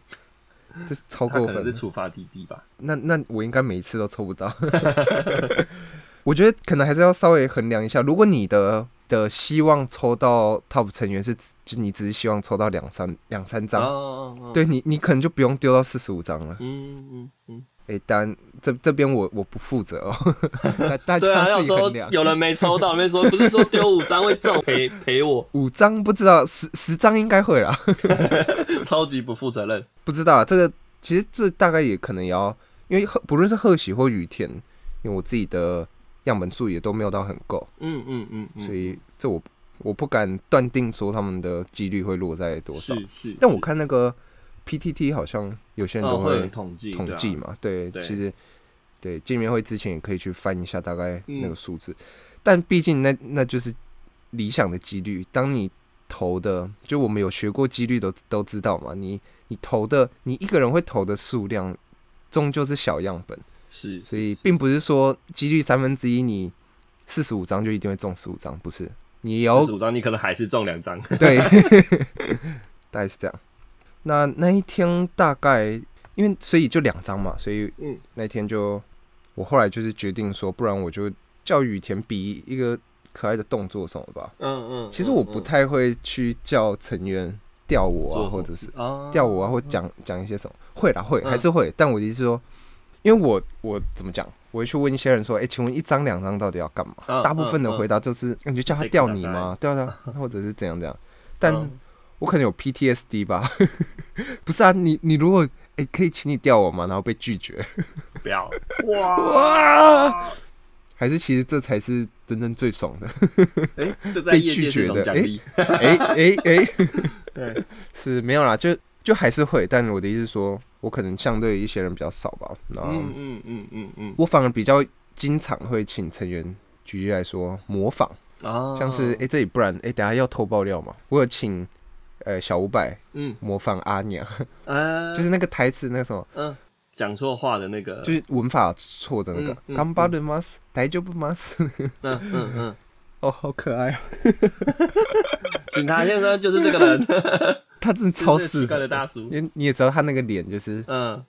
这超过分是。处罚滴滴吧，那那我应该每一次都抽不到。[laughs] 我觉得可能还是要稍微衡量一下，如果你的的希望抽到 top 成员是，就你只是希望抽到两三两三张，对你你可能就不用丢到四十五张了。嗯嗯嗯，哎、当然这这边我我不负责哦，[laughs] 大大对啊，家要说。有人没抽到，没说不是说丢五张会中，赔赔我，五张不知道，十十张应该会啦，[laughs] 超级不负责任，不知道啊。这个其实这大概也可能也要，因为不论是贺喜或雨田，因为我自己的样本数也都没有到很够，嗯嗯嗯嗯，所以这我我不敢断定说他们的几率会落在多少。是是，但我看那个 PTT 好像有些人都哦会统计统计，嘛，对，其实对见面会之前也可以去翻一下大概那个嗯数字，但毕竟那那就是理想的几率。当你投的，就我们有学过几率都都知道嘛，你你投的，你一个人会投的数量，终究是小样本，是，所以并不是说几率三分之一，你四十五张就一定会中十五张，不是，你有四十五张，你可能还是中两张，对，[laughs] [laughs] 大概是这样。那那一天大概因为所以就两张嘛，所以嗯那天就我后来就是决定说，不然我就叫雨田比一个可爱的动作什么吧。嗯嗯，其实我不太会去叫成员吊我啊，或者是啊吊我啊，或讲讲一些什么。会啦，会嗯还是会，但我的意思是说，因为我我怎么讲，我会去问一些人说，哎、请问一张两张到底要干嘛？嗯大部分的回答就是，你就叫他吊你吗？对啊对啊，或者是怎样怎样。但嗯我可能有 PTSD 吧，[laughs] 不是啊，你你如果哎、可以请你吊我吗？然后被拒绝，不要。[laughs] 哇，哇，还是其实这才是真正最爽的。哎，这在被业界是一拒绝的。种奖励，哎哎哎，[laughs] 对，是没有啦，就就还是会，但我的意思是说，我可能相对一些人比较少吧。然后嗯嗯嗯嗯嗯，我反而比较经常会请成员，举例来说模仿，啊，像是哎、诶这里不然哎、诶等下要偷爆料嘛，我有请呃小五百嗯。模仿阿娘，呃，[laughs] 就是那个台词那个什么，嗯，讲错话的那个，就是文法错的那个。嗯嗯干巴的 mas，台就不 mas，嗯嗯嗯，[laughs] 哦，好可爱哦，[laughs] 警察先生就是这个人，他真的超就是奇怪适合的大叔，你你也知道他那个脸就是嗯，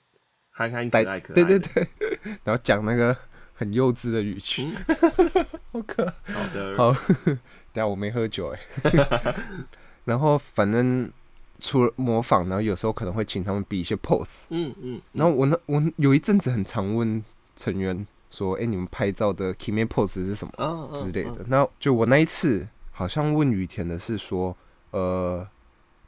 憨憨可呆爱可爱，对对，对，然后讲那个很幼稚的语气，嗯。好可爱。好的，好，等下我没喝酒哎。然后反正除了模仿，然后有时候可能会请他们比一些 pose。嗯嗯，然后我那我有一阵子很常问成员说：“哎、你们拍照的 key man pose 是什么之类的？”那就我那一次好像问雨田的是说：“呃，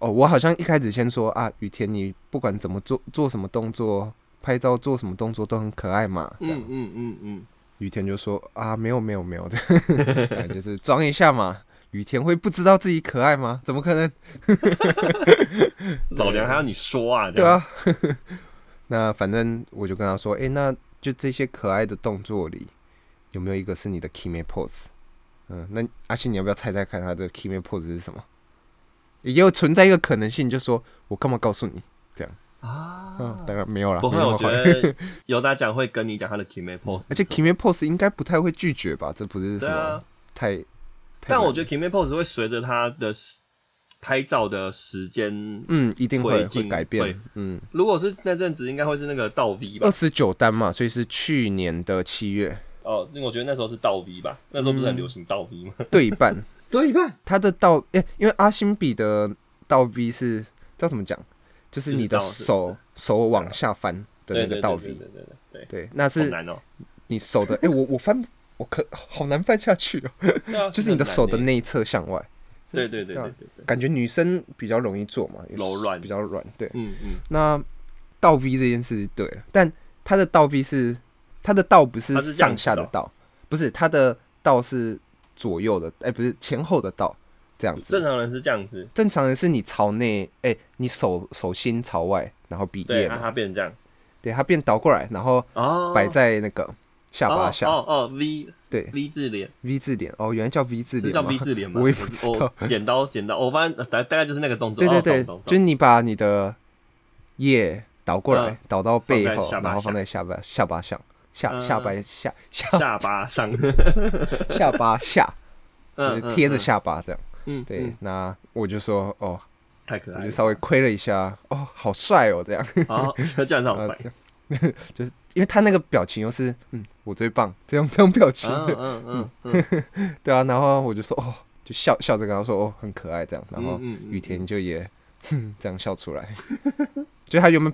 哦，我好像一开始先说啊，雨田你不管怎么做做什么动作，拍照做什么动作都很可爱嘛。”嗯嗯嗯嗯，雨田就说啊，没有没有没有，这就 [laughs] 是装一下嘛。雨田会不知道自己可爱吗？怎么可能？[laughs] 老娘还要你说啊，这 [laughs] 对，啊。[laughs] 那反正我就跟他说，哎、那就这些可爱的动作里，有没有一个是你的 key man pose？嗯，那阿信你要不要猜猜看他的 key man pose 是什么？也有存在一个可能性，就说我干嘛告诉你这样？啊嗯，当然没有啦，不会，我觉。得有大奖会跟你讲他的 key man pose，而且 key man pose 应该不太会拒绝吧？这不是什么太……但我觉得 man pose 会随着他的时拍照的时间，嗯，一定会会改变。嗯，如果是那阵子，应该会是那个倒 V 吧二？十九单嘛，所以是去年的七月哦，那我觉得那时候是倒 V 吧，那时候不是很流行倒 V 吗？[laughs] 对一半。[laughs] 对一半，他的倒，诶、因为阿星比的倒 V 是叫怎么讲？就是你的手手往下翻的那个倒 V，对对对对，对，那好是难哦。你手的，诶、我我翻，我可 [laughs] 好难翻下去哦，[laughs] 就是你的手的，内侧向外，对对对对啊对感觉女生比较容易做嘛，柔软。比较软，对。嗯嗯，那倒 V 这件事对了，但他的倒 V 是他的倒不是上下的倒，不是他的倒是左右的，哎、不是前后的倒，这样子。正常人是这样子，正常人是你朝内，哎、你手手心朝外，然后比耶嘛，他变成这样，对，它变倒过来，然后哦，摆在那个下巴下，哦哦哦，V 对。V 字脸，，V 字脸，哦，原来叫 V 字是叫脸吗？V 字脸吗？[laughs] 我也不知道。剪刀剪刀，我发现大大概就是那个动作，对对对，就是你把你的叶倒过来，嗯。倒到背后，然后放在下巴下巴上，下嗯。下巴下下下巴上 [laughs] [laughs] 下巴下，就嗯是贴着，下巴这样。嗯，嗯对嗯，那我就说，哦，太可爱了，我就稍微亏了一下，哦，好帅哦，这样。哦，这样子好帅，呃 [laughs] 就是因为他那个表情又是，嗯，我最棒，这样这种表情，嗯嗯嗯嗯，[laughs] 对啊，然后我就说，哦，就笑笑着跟他说，哦，很可爱这样，然后雨田就也，哼，[laughs] 这样笑出来，就他原本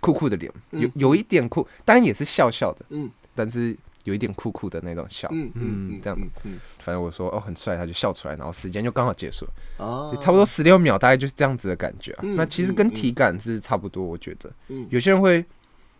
酷酷的脸，有嗯。有一点酷，当然也是笑笑的，嗯。但是有一点酷酷的那种笑，嗯嗯，这样，嗯嗯，反正我说，哦，很帅，他就笑出来，然后时间就刚好结束了。哦，差不多十六秒，大概就是这样子的感觉那其实跟体感是差不多，我觉得。嗯，有些人会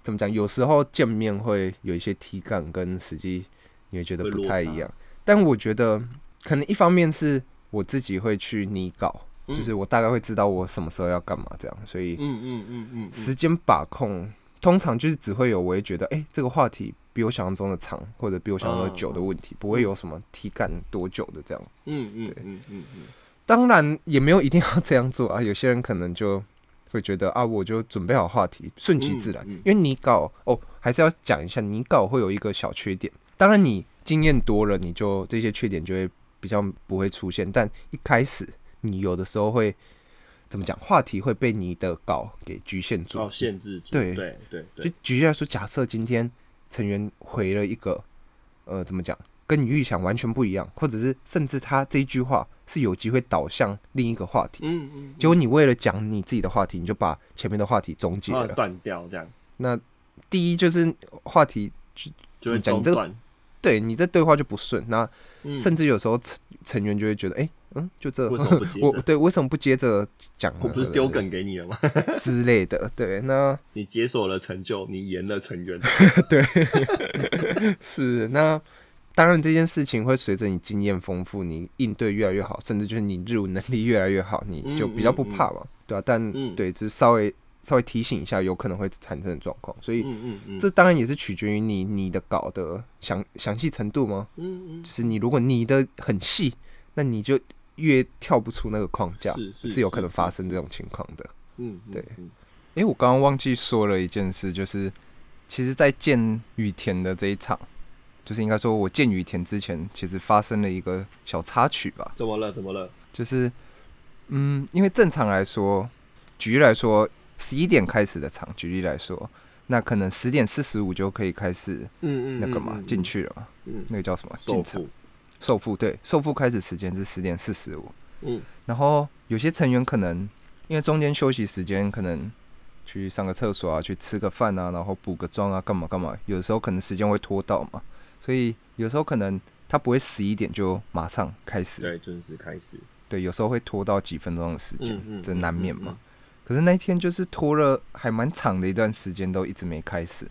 怎么讲？有时候见面会有一些体感跟实际你会觉得不太一样。但我觉得可能一方面是我自己会去拟稿，嗯就是我大概会知道我什么时候要干嘛这样，所以嗯嗯嗯嗯，时间把控通常就是只会有我会觉得，哎、这个话题比我想象中的长，或者比我想象中的久的问题，不会有什么体感多久的这样。嗯嗯对嗯嗯嗯，当然也没有一定要这样做啊，有些人可能就会觉得啊，我就准备好话题，顺其自然。嗯嗯因为你稿哦，还是要讲一下，你稿会有一个小缺点。当然你经验多了，你就这些缺点就会比较不会出现。但一开始你有的时候会怎么讲，话题会被你的稿给局限住。哦，限制住，对对对就对，举例来说，假设今天成员回了一个，呃，怎么讲，跟你预想完全不一样，或者是甚至他这一句话是有机会导向另一个话题，嗯嗯，结果你为了讲你自己的话题，你就把前面的话题终结了。断掉这样，那第一就是话题，就会怎么讲你这个中断，对你这对话就不顺，那嗯甚至有时候成成员就会觉得，哎、嗯，就这，为什么不接 [laughs] 我对，为什么不接着讲？我不是丢梗给你了吗？之类的，对，那你解锁了成就，你赢了成员，[laughs] 对 [laughs] 是那。当然，这件事情会随着你经验丰富，你应对越来越好，甚至就是你日文能力越来越好，你就比较不怕嘛，对啊，但嗯。对，只是稍微稍微提醒一下有可能会产生的状况，所以这当然也是取决于你你的稿的详详细程度吗？嗯嗯。就是你如果你的很细，那你就越跳不出那个框架，是是有可能发生这种情况的。嗯，嗯对。嗯。诶，我刚刚忘记说了一件事，就是其实，在见雨田的这一场，就是应该说我见雨田之前，其实发生了一个小插曲吧，怎么了？怎么了？就是嗯，因为正常来说，举例来说，十一点开始的场，举例来说，那可能十点四十五就可以开始嗯嗯，那个嘛嗯进，去了嘛，嗯，那个叫什么？受进场。付，受付对，受付开始时间是十点四十五，嗯。然后有些成员可能因为中间休息时间可能去上个厕所啊，去吃个饭啊，然后补个妆啊，干嘛干嘛，有的时候可能时间会拖到嘛，所以有时候可能他不会十一点就马上开始，对，准时开始，对，有时候会拖到几分钟的时间，这难免嘛。可是那一天就是拖了还蛮长的一段时间，都一直没开始，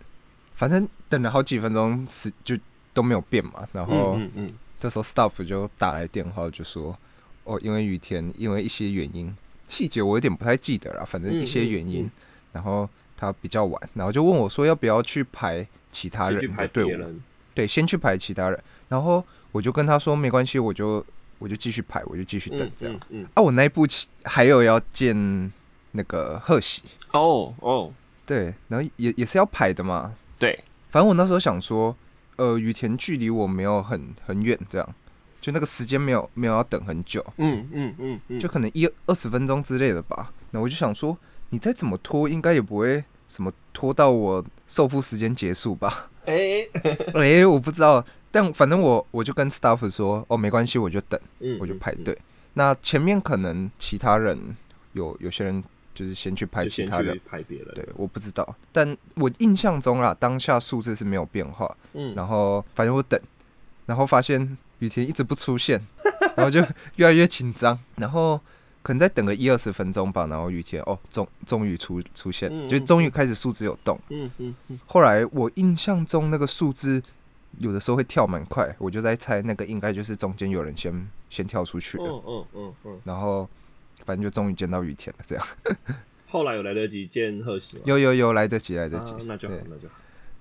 反正等了好几分钟时就都没有变嘛，然后。嗯嗯这时候 staff 就打来电话，就说：“哦，因为雨田因为一些原因，细节我有点不太记得了，反正一些原因，然后他比较晚，然后就问我说要不要去排其他人的队伍？对，先去排其他人。然后我就跟他说没关系，我就我就继续排，我就继续等这样。嗯，嗯啊，我那一步其还有要见那个贺喜，哦哦，对，然后也也是要排的嘛。对，反正我那时候想说，呃，羽田距离我没有很很远，这样，就那个时间没有没有要等很久，嗯嗯嗯嗯，就可能一二十分钟之类的吧。那我就想说，你再怎么拖，应该也不会什么拖到我受付时间结束吧？哎，[laughs] 诶，我不知道，但反正我我就跟 staff 说，哦，没关系，我就等，嗯我就排队。那前面可能其他人有有些人就是先去排其他人，排别人，对，我不知道，但我印象中啦，当下数字是没有变化。嗯，然后反正我等，然后发现雨田一直不出现，然后就 [laughs] 越来越紧张，然后可能再等个一二十分钟吧，然后雨田哦，终终于出出现，嗯就终于开始数字有动。嗯嗯嗯，后来我印象中那个数字有的时候会跳蛮快，我就在猜那个应该就是中间有人先先跳出去了，嗯嗯嗯嗯，然后反正就终于见到雨田了，这样。后来有来得及见贺喜吗？有有有来得及来得及。啊，那就好，那就好。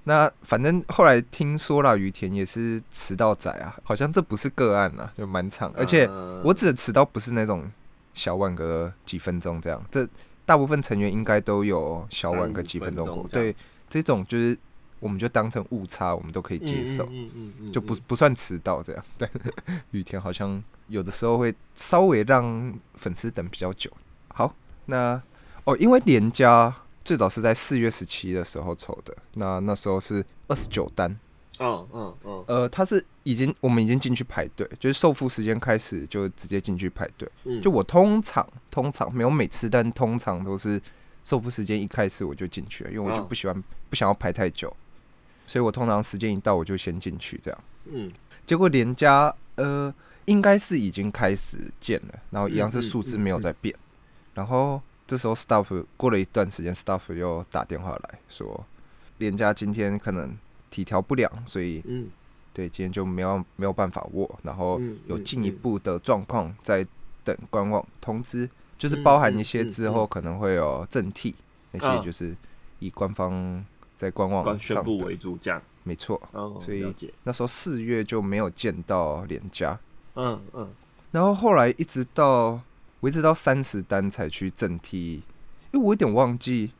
那反正后来听说了，雨田也是迟到仔啊，好像这不是个案啊，就蛮长，而且啊。我指的迟到不是那种小晚个几分钟这样，这大部分成员应该都有小晚个几分钟过，对，这种就是我们就当成误差，我们都可以接受，嗯嗯嗯，就不不算迟到这样。[laughs] 但雨田好像有的时候会稍微让粉丝等比较久。好，那哦，因为连家最早是在四月十七的时候抽的，那那时候是二十九单，嗯嗯嗯。呃，他是已经我们已经进去排队，就是售付时间开始就直接进去排队。嗯，就我通常通常没有每次，但通常都是售付时间一开始我就进去了，因为我就哦不喜欢、不想要排太久，所以我通常时间一到我就先进去这样。嗯。结果连家呃应该是已经开始建了，然后一样是数字嗯没有在变，然后这时候 staff 过了一段时间，staff 又打电话来说，连家今天可能体调不良，所以嗯对今天就没有没有办法握，然后嗯有进一步的状况在等观望通知，就是嗯包含一些之后嗯可能会有正替那啊些，就是以官方在官网官宣布为主这样。没错。哦，所以。那时候四月就没有见到连家，嗯嗯然后后来一直到我一直到三十单才去正替，因为我有点忘记。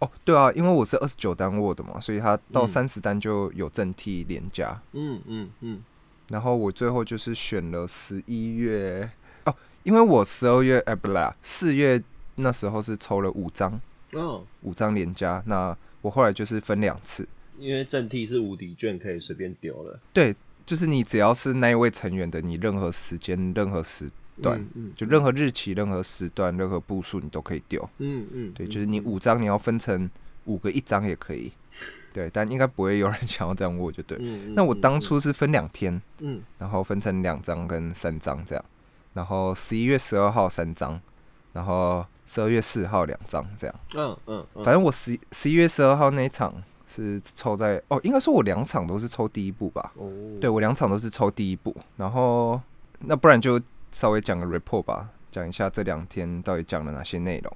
哦，对啊，因为我是二十九单握的嘛，所以他到嗯三十单就有正替连加。嗯嗯嗯然后我最后就是选了十一月哦，因为我十二月哎不啦，四月那时候是抽了五张哦，五张连加，那我后来就是分两次，因为正替是无敌券，可以随便丢了。对，就是你只要是那一位成员的，你任何时间、任何时段，嗯嗯，就任何日期、任何时段、任何步数你都可以丢。嗯嗯，对，嗯就是你五张你要分成五个一张也可以，对，但应该不会有人 [laughs] 想要这样握，就对。那我嗯当初是分两天，嗯。然后分成两张跟三张这样，然后十一月十二号三张，然后十二月四号两张这样。嗯嗯嗯，反正我十十一月十二号那一场是抽在哦，应该说我两场都是抽第一步吧。哦，对我两场都是抽第一步，然后那不然就稍微讲个 report 吧，讲一下这两天到底讲了哪些内容。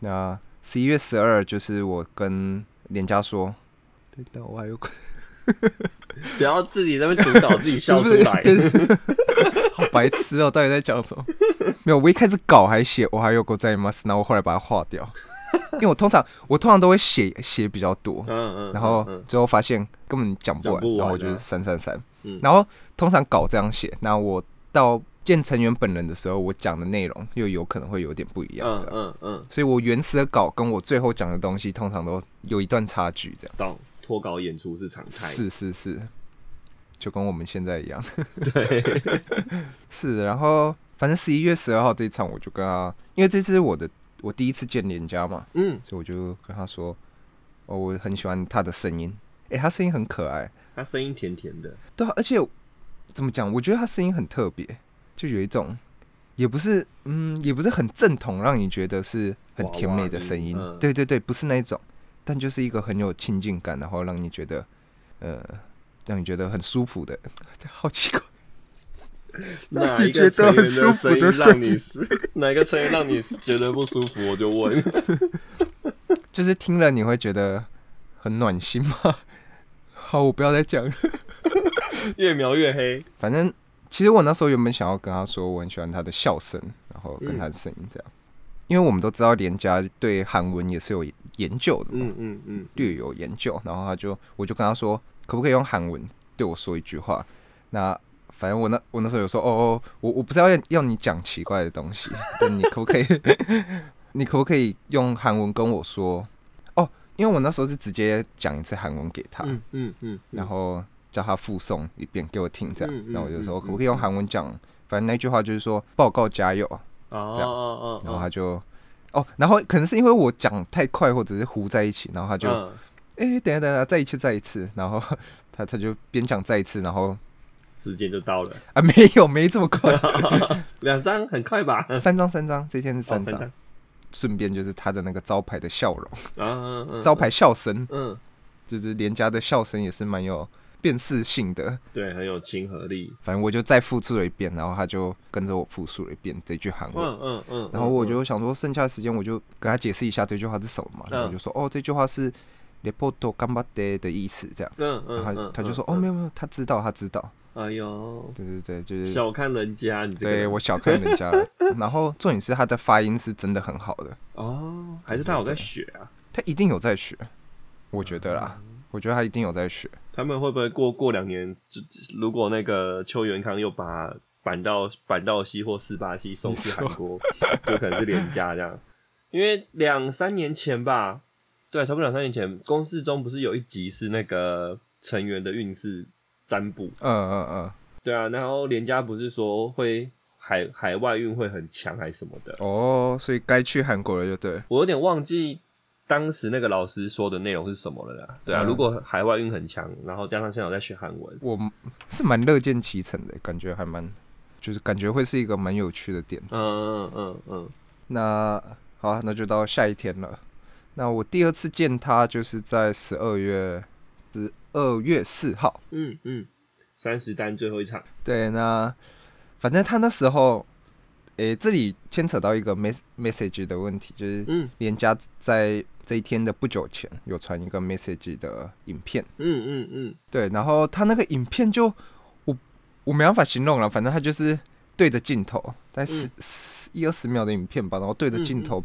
那十一月十二就是我跟连家说，对但，我还有 [laughs] 不要自己在那边读稿，自己笑出来。[laughs] 好白痴哦、到底在讲什么？没有，我一开始稿还写我还有个在 mas，然后我后来把它划掉，[laughs] 因为我通常我通常都会写写比较多，嗯嗯，然后嗯最后发现根本讲不完，不完然后我就啊删删删。嗯然后通常稿这样写，那我到见成员本人的时候，我讲的内容又有可能会有点不一样，嗯。嗯嗯，所以我原始的稿跟我最后讲的东西，通常都有一段差距，这样。到。脱稿演出是常态。是是是，就跟我们现在一样。对，[laughs] 是，然后反正十一月十二号这一场，我就跟他，因为这次是我的我第一次见连家嘛，嗯，所以我就跟他说，哦，我很喜欢他的声音，哎，他声音很可爱，他声音甜甜的。对啊，而且怎么讲？我觉得他声音很特别，就有一种，也不是，嗯，也不是很正统，让你觉得是很甜美的声音。对对对，不是那一种，但就是一个很有亲近感，然后让你觉得，呃，让你觉得很舒服的，[laughs] 好奇怪。[laughs] 哪一个成员的声音让你是 [laughs] 哪一个成员让你觉得不舒服？我就问。就是听了你会觉得很暖心吗？好，我不要再讲了。越描越黑。反正其实我那时候原本想要跟他说我很喜欢他的笑声，然后跟他的声音这样，因为我们都知道连家对韩文也是有研究的嘛，嗯嗯嗯，略有研究，然后他就我就跟他说，可不可以用韩文对我说一句话？那反正我那我那时候有说，哦哦，我我不是要要你讲奇怪的东西，但你可不可以，[laughs] 你可不可以用韩文跟我说？哦，因为我那时候是直接讲一次韩文给他，嗯嗯嗯，然后叫他复诵一遍给我听，这样。嗯，嗯然后我就说嗯可不可以用韩文讲？反正那句话就是说报告加油，哦这样。哦哦，然后他就。哦，然后可能是因为我讲太快，或者是糊在一起，然后他就嗯。哎、等下等下，再一次再一次，然后 [laughs] 他他就边讲再一次，然后时间就到了，啊没有没这么快，[laughs] 两张很快吧？三张三张，这天是哦三张，顺便就是他的那个招牌的笑容，啊，嗯。招牌笑声，嗯，就是连家的笑声也是蛮有辨识性的。对，很有亲和力。反正我就再复述了一遍，然后他就跟着我复述了一遍这句韩文。嗯嗯嗯，然后我就想说，剩下的时间我就跟他解释一下这句话是什么嘛。然后我就说，哦，这句话是 “report 干巴的”的意思，这样。嗯嗯，然后他嗯他就说，哦，没有没有，他知道，他知道。哎呦，对对对，就是小看人家，你这个对我小看人家了。[laughs] 然后重点是他的发音是真的很好的，哦，还是他有在学啊？他一定有在学，我觉得啦，我觉得他一定有在学。他们会不会过过两年，就如果那个邱元康又把板道板道西或四八系送去韩国，就可能是廉价这样。因为两三年前吧，对，差不多两三年前，公式中不是有一集是那个成员的运势占卜，嗯嗯嗯，对啊，然后廉价不是说会海海外运会很强还是什么的，哦，所以该去韩国了，就对。我有点忘记当时那个老师说的内容是什么了啦。对啊，嗯如果海外运很强，然后加上现在我在学韩文，我是蛮乐见其成的，感觉还蛮，就是感觉会是一个蛮有趣的点子。嗯嗯嗯嗯那好啊，那就到下一天了。那我第二次见他就是在十二月十二月四号。嗯嗯，三十单最后一场，对，那反正他那时候，诶、这里牵扯到一个 mes message 的问题，就是嗯连家在这一天的不久前有传一个 message 的影片，嗯嗯嗯，对，然后他那个影片就我我没办法形容了，反正他就是对着镜头，大概十十一二十秒的影片吧，然后对着镜头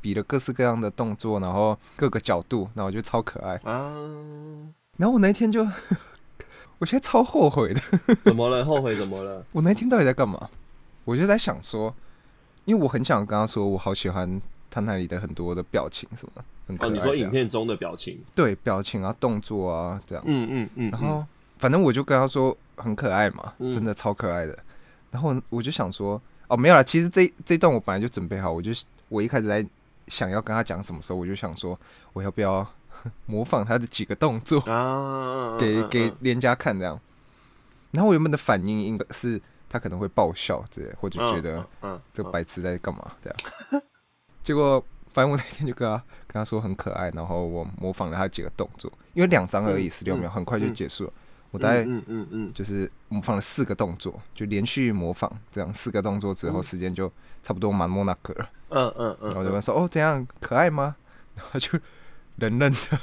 比了各式各样的动作，然后各个角度，然后就超可爱。啊，然后我那一天就，[laughs] 我现在超后悔的。怎么了？后悔怎么了？[laughs] 我那天到底在干嘛？我就在想说，因为我很想跟他说，我好喜欢他那里的很多的表情什么，很哦，你说影？片中的表情，对，表情啊，动作啊，这样。嗯嗯嗯，然后反正我就跟他说很可爱嘛，嗯真的超可爱的。然后我就想说，哦，没有啦，其实这这段我本来就准备好，我就我一开始在想要跟他讲什么时候，我就想说，我要不要 [laughs] 模仿他的几个动作啊，给嗯给连家看这样。然后我原本的反应应该是他可能会爆笑之类，或者觉得嗯这个白痴在干嘛这样。[laughs] 结果反正我那天就跟他跟他说很可爱，然后我模仿了他几个动作，因为两张而已，嗯十六秒，嗯很快就嗯结束了。我大概嗯嗯嗯就是模仿了四个动作，就连续模仿这样四个动作之后，嗯时间就差不多满莫那克了。嗯嗯嗯，然后我就问说：“哦，怎样可爱吗？” [laughs] 然后就冷冷的，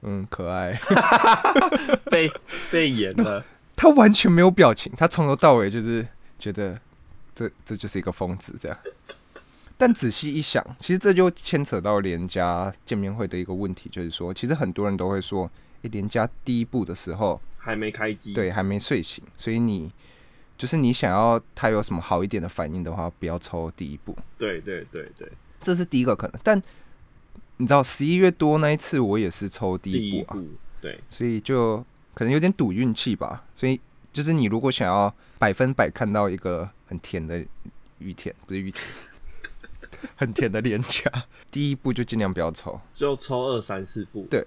嗯，可爱。[laughs] [laughs] 被被演了，他完全没有表情，他从头到尾就是觉得这这就是一个疯子这样。但仔细一想，其实这就牵扯到连家见面会的一个问题，就是说，其实很多人都会说，诶，连家第一步的时候，还没开机，对，还没睡醒，所以你就是你想要他有什么好一点的反应的话，不要抽第一步。对对对对，这是第一个可能。但你知道十一月多那一次，我也是抽第第一一步啊，步，对，所以就可能有点赌运气吧。所以就是你如果想要百分百看到一个很甜的雨甜，不是雨甜，[laughs] 很甜的脸颊，第一步就尽量不要抽。就抽二三四步。对，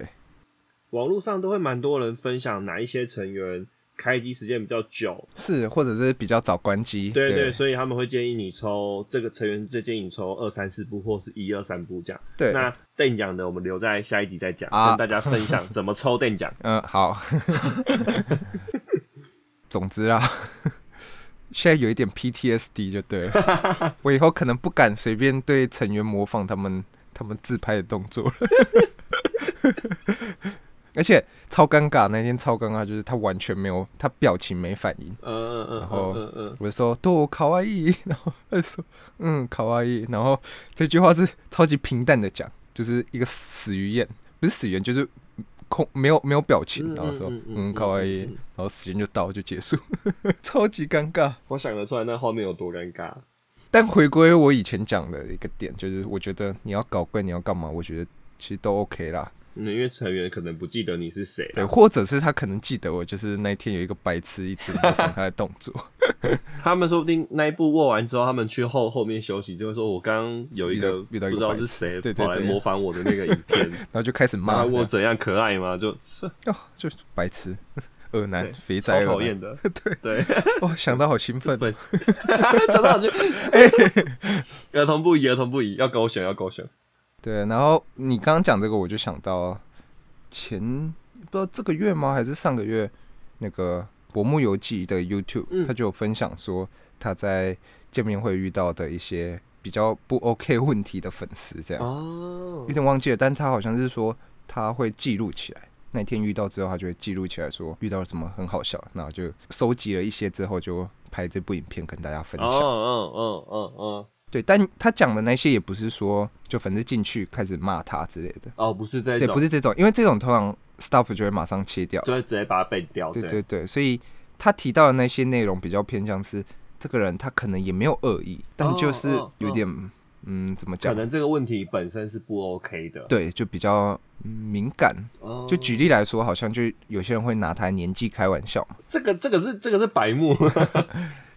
网络上都会蛮多人分享哪一些成员开机时间比较久，是或者是比较早关机。对对，所以他们会建议你抽这个成员，最建议你抽二三四步，或是一二三步这样。对那邓奖的我们留在下一集再讲，啊跟大家分享怎么抽邓奖。嗯，好。[laughs] 总之啦，现在有一点 PTSD 就对了。[laughs] 我以后可能不敢随便对成员模仿他们他们自拍的动作了。[laughs] 而且超尴尬，那天超尴尬，就是他完全没有，他表情没反应。嗯嗯嗯然后我就说多卡哇伊，[laughs] 然后他就说嗯卡哇伊，然后这句话是超级平淡的讲，就是一个死鱼眼，不是死鱼眼，就是空没有没有表情，嗯然后说嗯卡哇伊然后时间就到就结束，超级尴尬。我想得出来那画面有多尴尬。但回归我以前讲的一个点，就是我觉得你要搞怪，你要干嘛，我觉得其实都 OK 啦。嗯，因为成员可能不记得你是谁对，或者是他可能记得我，就是那一天有一个白痴一直模仿他的动作。[laughs] 他们说不定那一步握完之后，他们去后后面休息，就会说我刚刚有一个遇到一个不知道是谁对对来模仿我的那个影片，[laughs] 然后就开始骂我怎样可爱吗？就 [laughs] 哦，就是白痴、恶男、肥宅、超讨厌的，对。对，哇，想到好兴奋。粉，找到去，儿童不宜，儿童不宜，要勾选，要勾选。对，然后你刚刚讲这个，我就想到前不知道这个月吗，还是上个月那个《薄暮游记》的 YouTube，、嗯他就有分享说他在见面会遇到的一些比较不 OK 问题的粉丝，这样、哦有点忘记了，但他好像是说他会记录起来。那天遇到之后，他就会记录起来，说遇到了什么很好笑，然后就收集了一些之后，就拍这部影片跟大家分哦享。哦哦哦哦对，但他讲的那些也不是说就反正进去开始骂他之类的，哦，不是这对，不是这种，因为这种通常 stop 就会马上切掉。就会直接把它背掉。对对对，所以他提到的那些内容比较偏向是这个人他可能也没有恶意，但就是哦有点嗯怎么讲？可能这个问题本身是不 OK 的。对，就比较嗯敏感。哦，就举例来说，好像就有些人会拿他年纪开玩笑嘛。这个，这个是这个是白目。[laughs]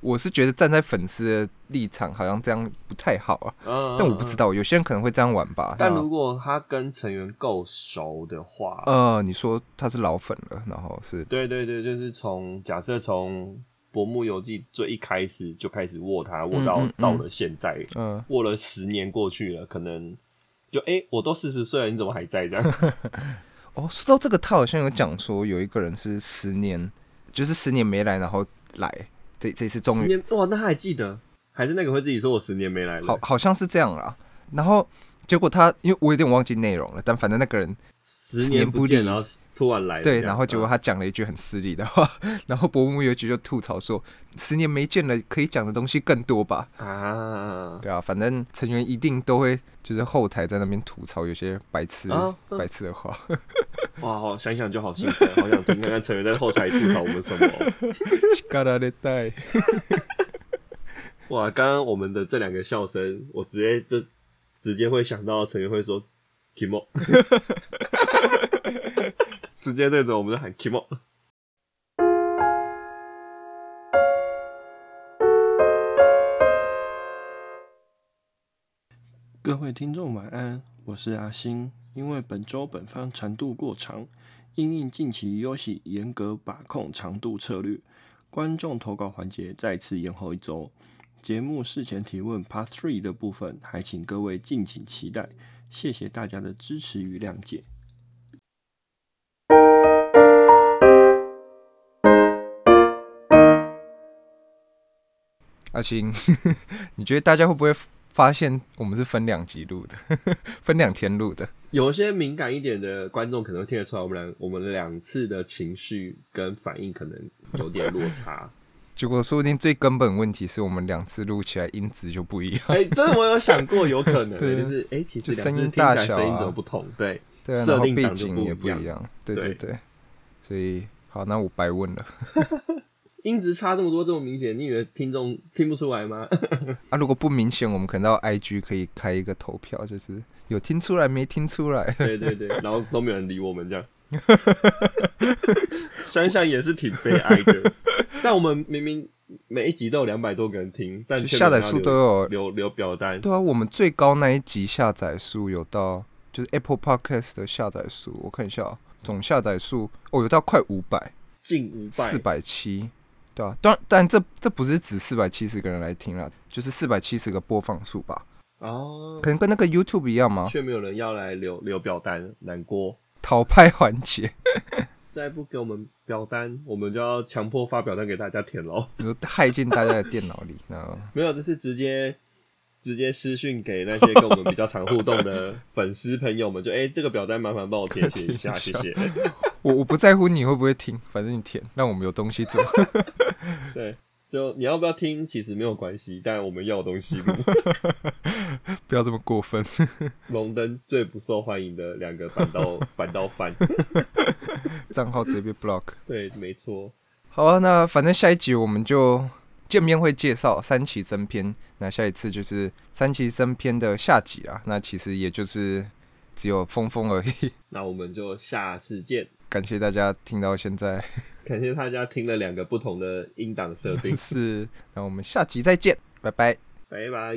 我是觉得站在粉丝的立场，好像这样不太好啊。嗯但我不知。道，有些人可能会这样玩吧。但如果他跟成员够熟的话，呃，你说他是老粉了，然后是对对对，就是从假设从《薄暮游记》最一开始就开始握他，握到、嗯嗯到了现在，嗯、握了十年过去了，可能就哎、诶我都四十岁了，你怎么还在这样？[laughs] 哦，说到这个，他好像有讲说有一个人是十年，就是十年没来，然后来，这这次终于十年哇，那他还记得？还是那个会自己说我十年没来了？好，好像是这样啦。然后结果他，因为我有点忘记内容了，但反正那个人十年不见，然后突然来了对，然后结果嗯他讲了一句很失礼的话，[laughs] 然后伯木游局就吐槽说，十年没见了，可以讲的东西更多吧？啊，对啊，反正成员一定都会就是后台在那边吐槽有些白痴、啊白痴的话。[laughs] 哇，好想想就好兴奋，好想听看看成员在后台吐槽我们什么。[laughs] 哇，刚刚我们的这两个笑声，我直接就直接会想到成员会说 “kimo”，直接对着我们就喊 “kimo”。各位听众晚安，我是阿星。因为本周本番长度过长，因应近期游戏严格把控长度策略，观众投稿环节再次延后一周。节目事前提问 Part Three 的部分，还请各位敬请期待。谢谢大家的支持与谅解。阿星，[laughs] 你觉得大家会不会发现我们是分两集录的，[laughs] 分两天录的？有一些敏感一点的观众可能会听得出来，我们两我们两次的情绪跟反应可能有点落差。[laughs] 结果说不定最根本问题是我们两次录起来音质就不一样。哎、这我有想过，有可能对就是哎、其实声音大小来声音怎么啊不同？对，对啊，设然后背定档就景也不不一样。对对对对，所以好，那我白问了音质差这么多，这么明显，你以为听众 [laughs] 听不出来吗？[laughs] 啊。如果不明显，我们可能到 IG 可以开一个投票，就是有听出来没听出来。[laughs] 对对对，然后都没有人理我们这样。想想也是挺悲哀的。但我们明明每一集都有两百多个人听，但下载数都有留留留表单。对啊，我们最高那一集下载数有到，就是 Apple Podcast 的下载数，我看一下、哦，总下载数哦有到快五百，近五百四，百七，对啊，当然，但这这不是指四百七十个人来听了，就是四百七十个播放数吧，哦可，能跟那个 YouTube 一样吗？却没有人要来留留表单，难过。淘汰环节，[laughs] 再不给我们表单，我们就要强迫发表单给大家填喽。你说害进大家的电脑里，然后没有，这是直接直接私讯给那些跟我们比较常互动的粉丝朋友们，就哎、这个表单麻烦帮我填写一下，谢谢。[laughs] 我我不在乎你会不会听，反正你填，让我们有东西做。[laughs] 对，就你要不要听，其实没有关系，但我们要有东西录。[laughs] 不要这么过分。龙灯最不受欢迎的两个板刀板刀饭，账号直接被 block。对，没错。好啊，那反正下一集我们就见面会介绍三期生篇，那下一次就是三期生篇的下集啊。那其实也就是只有峰峰而已。[laughs] 那我们就下次见。感谢大家听到现在，[laughs] 感谢大家听了两个不同的音档设定，[laughs] 是，那我们下集再见，拜拜。拜拜。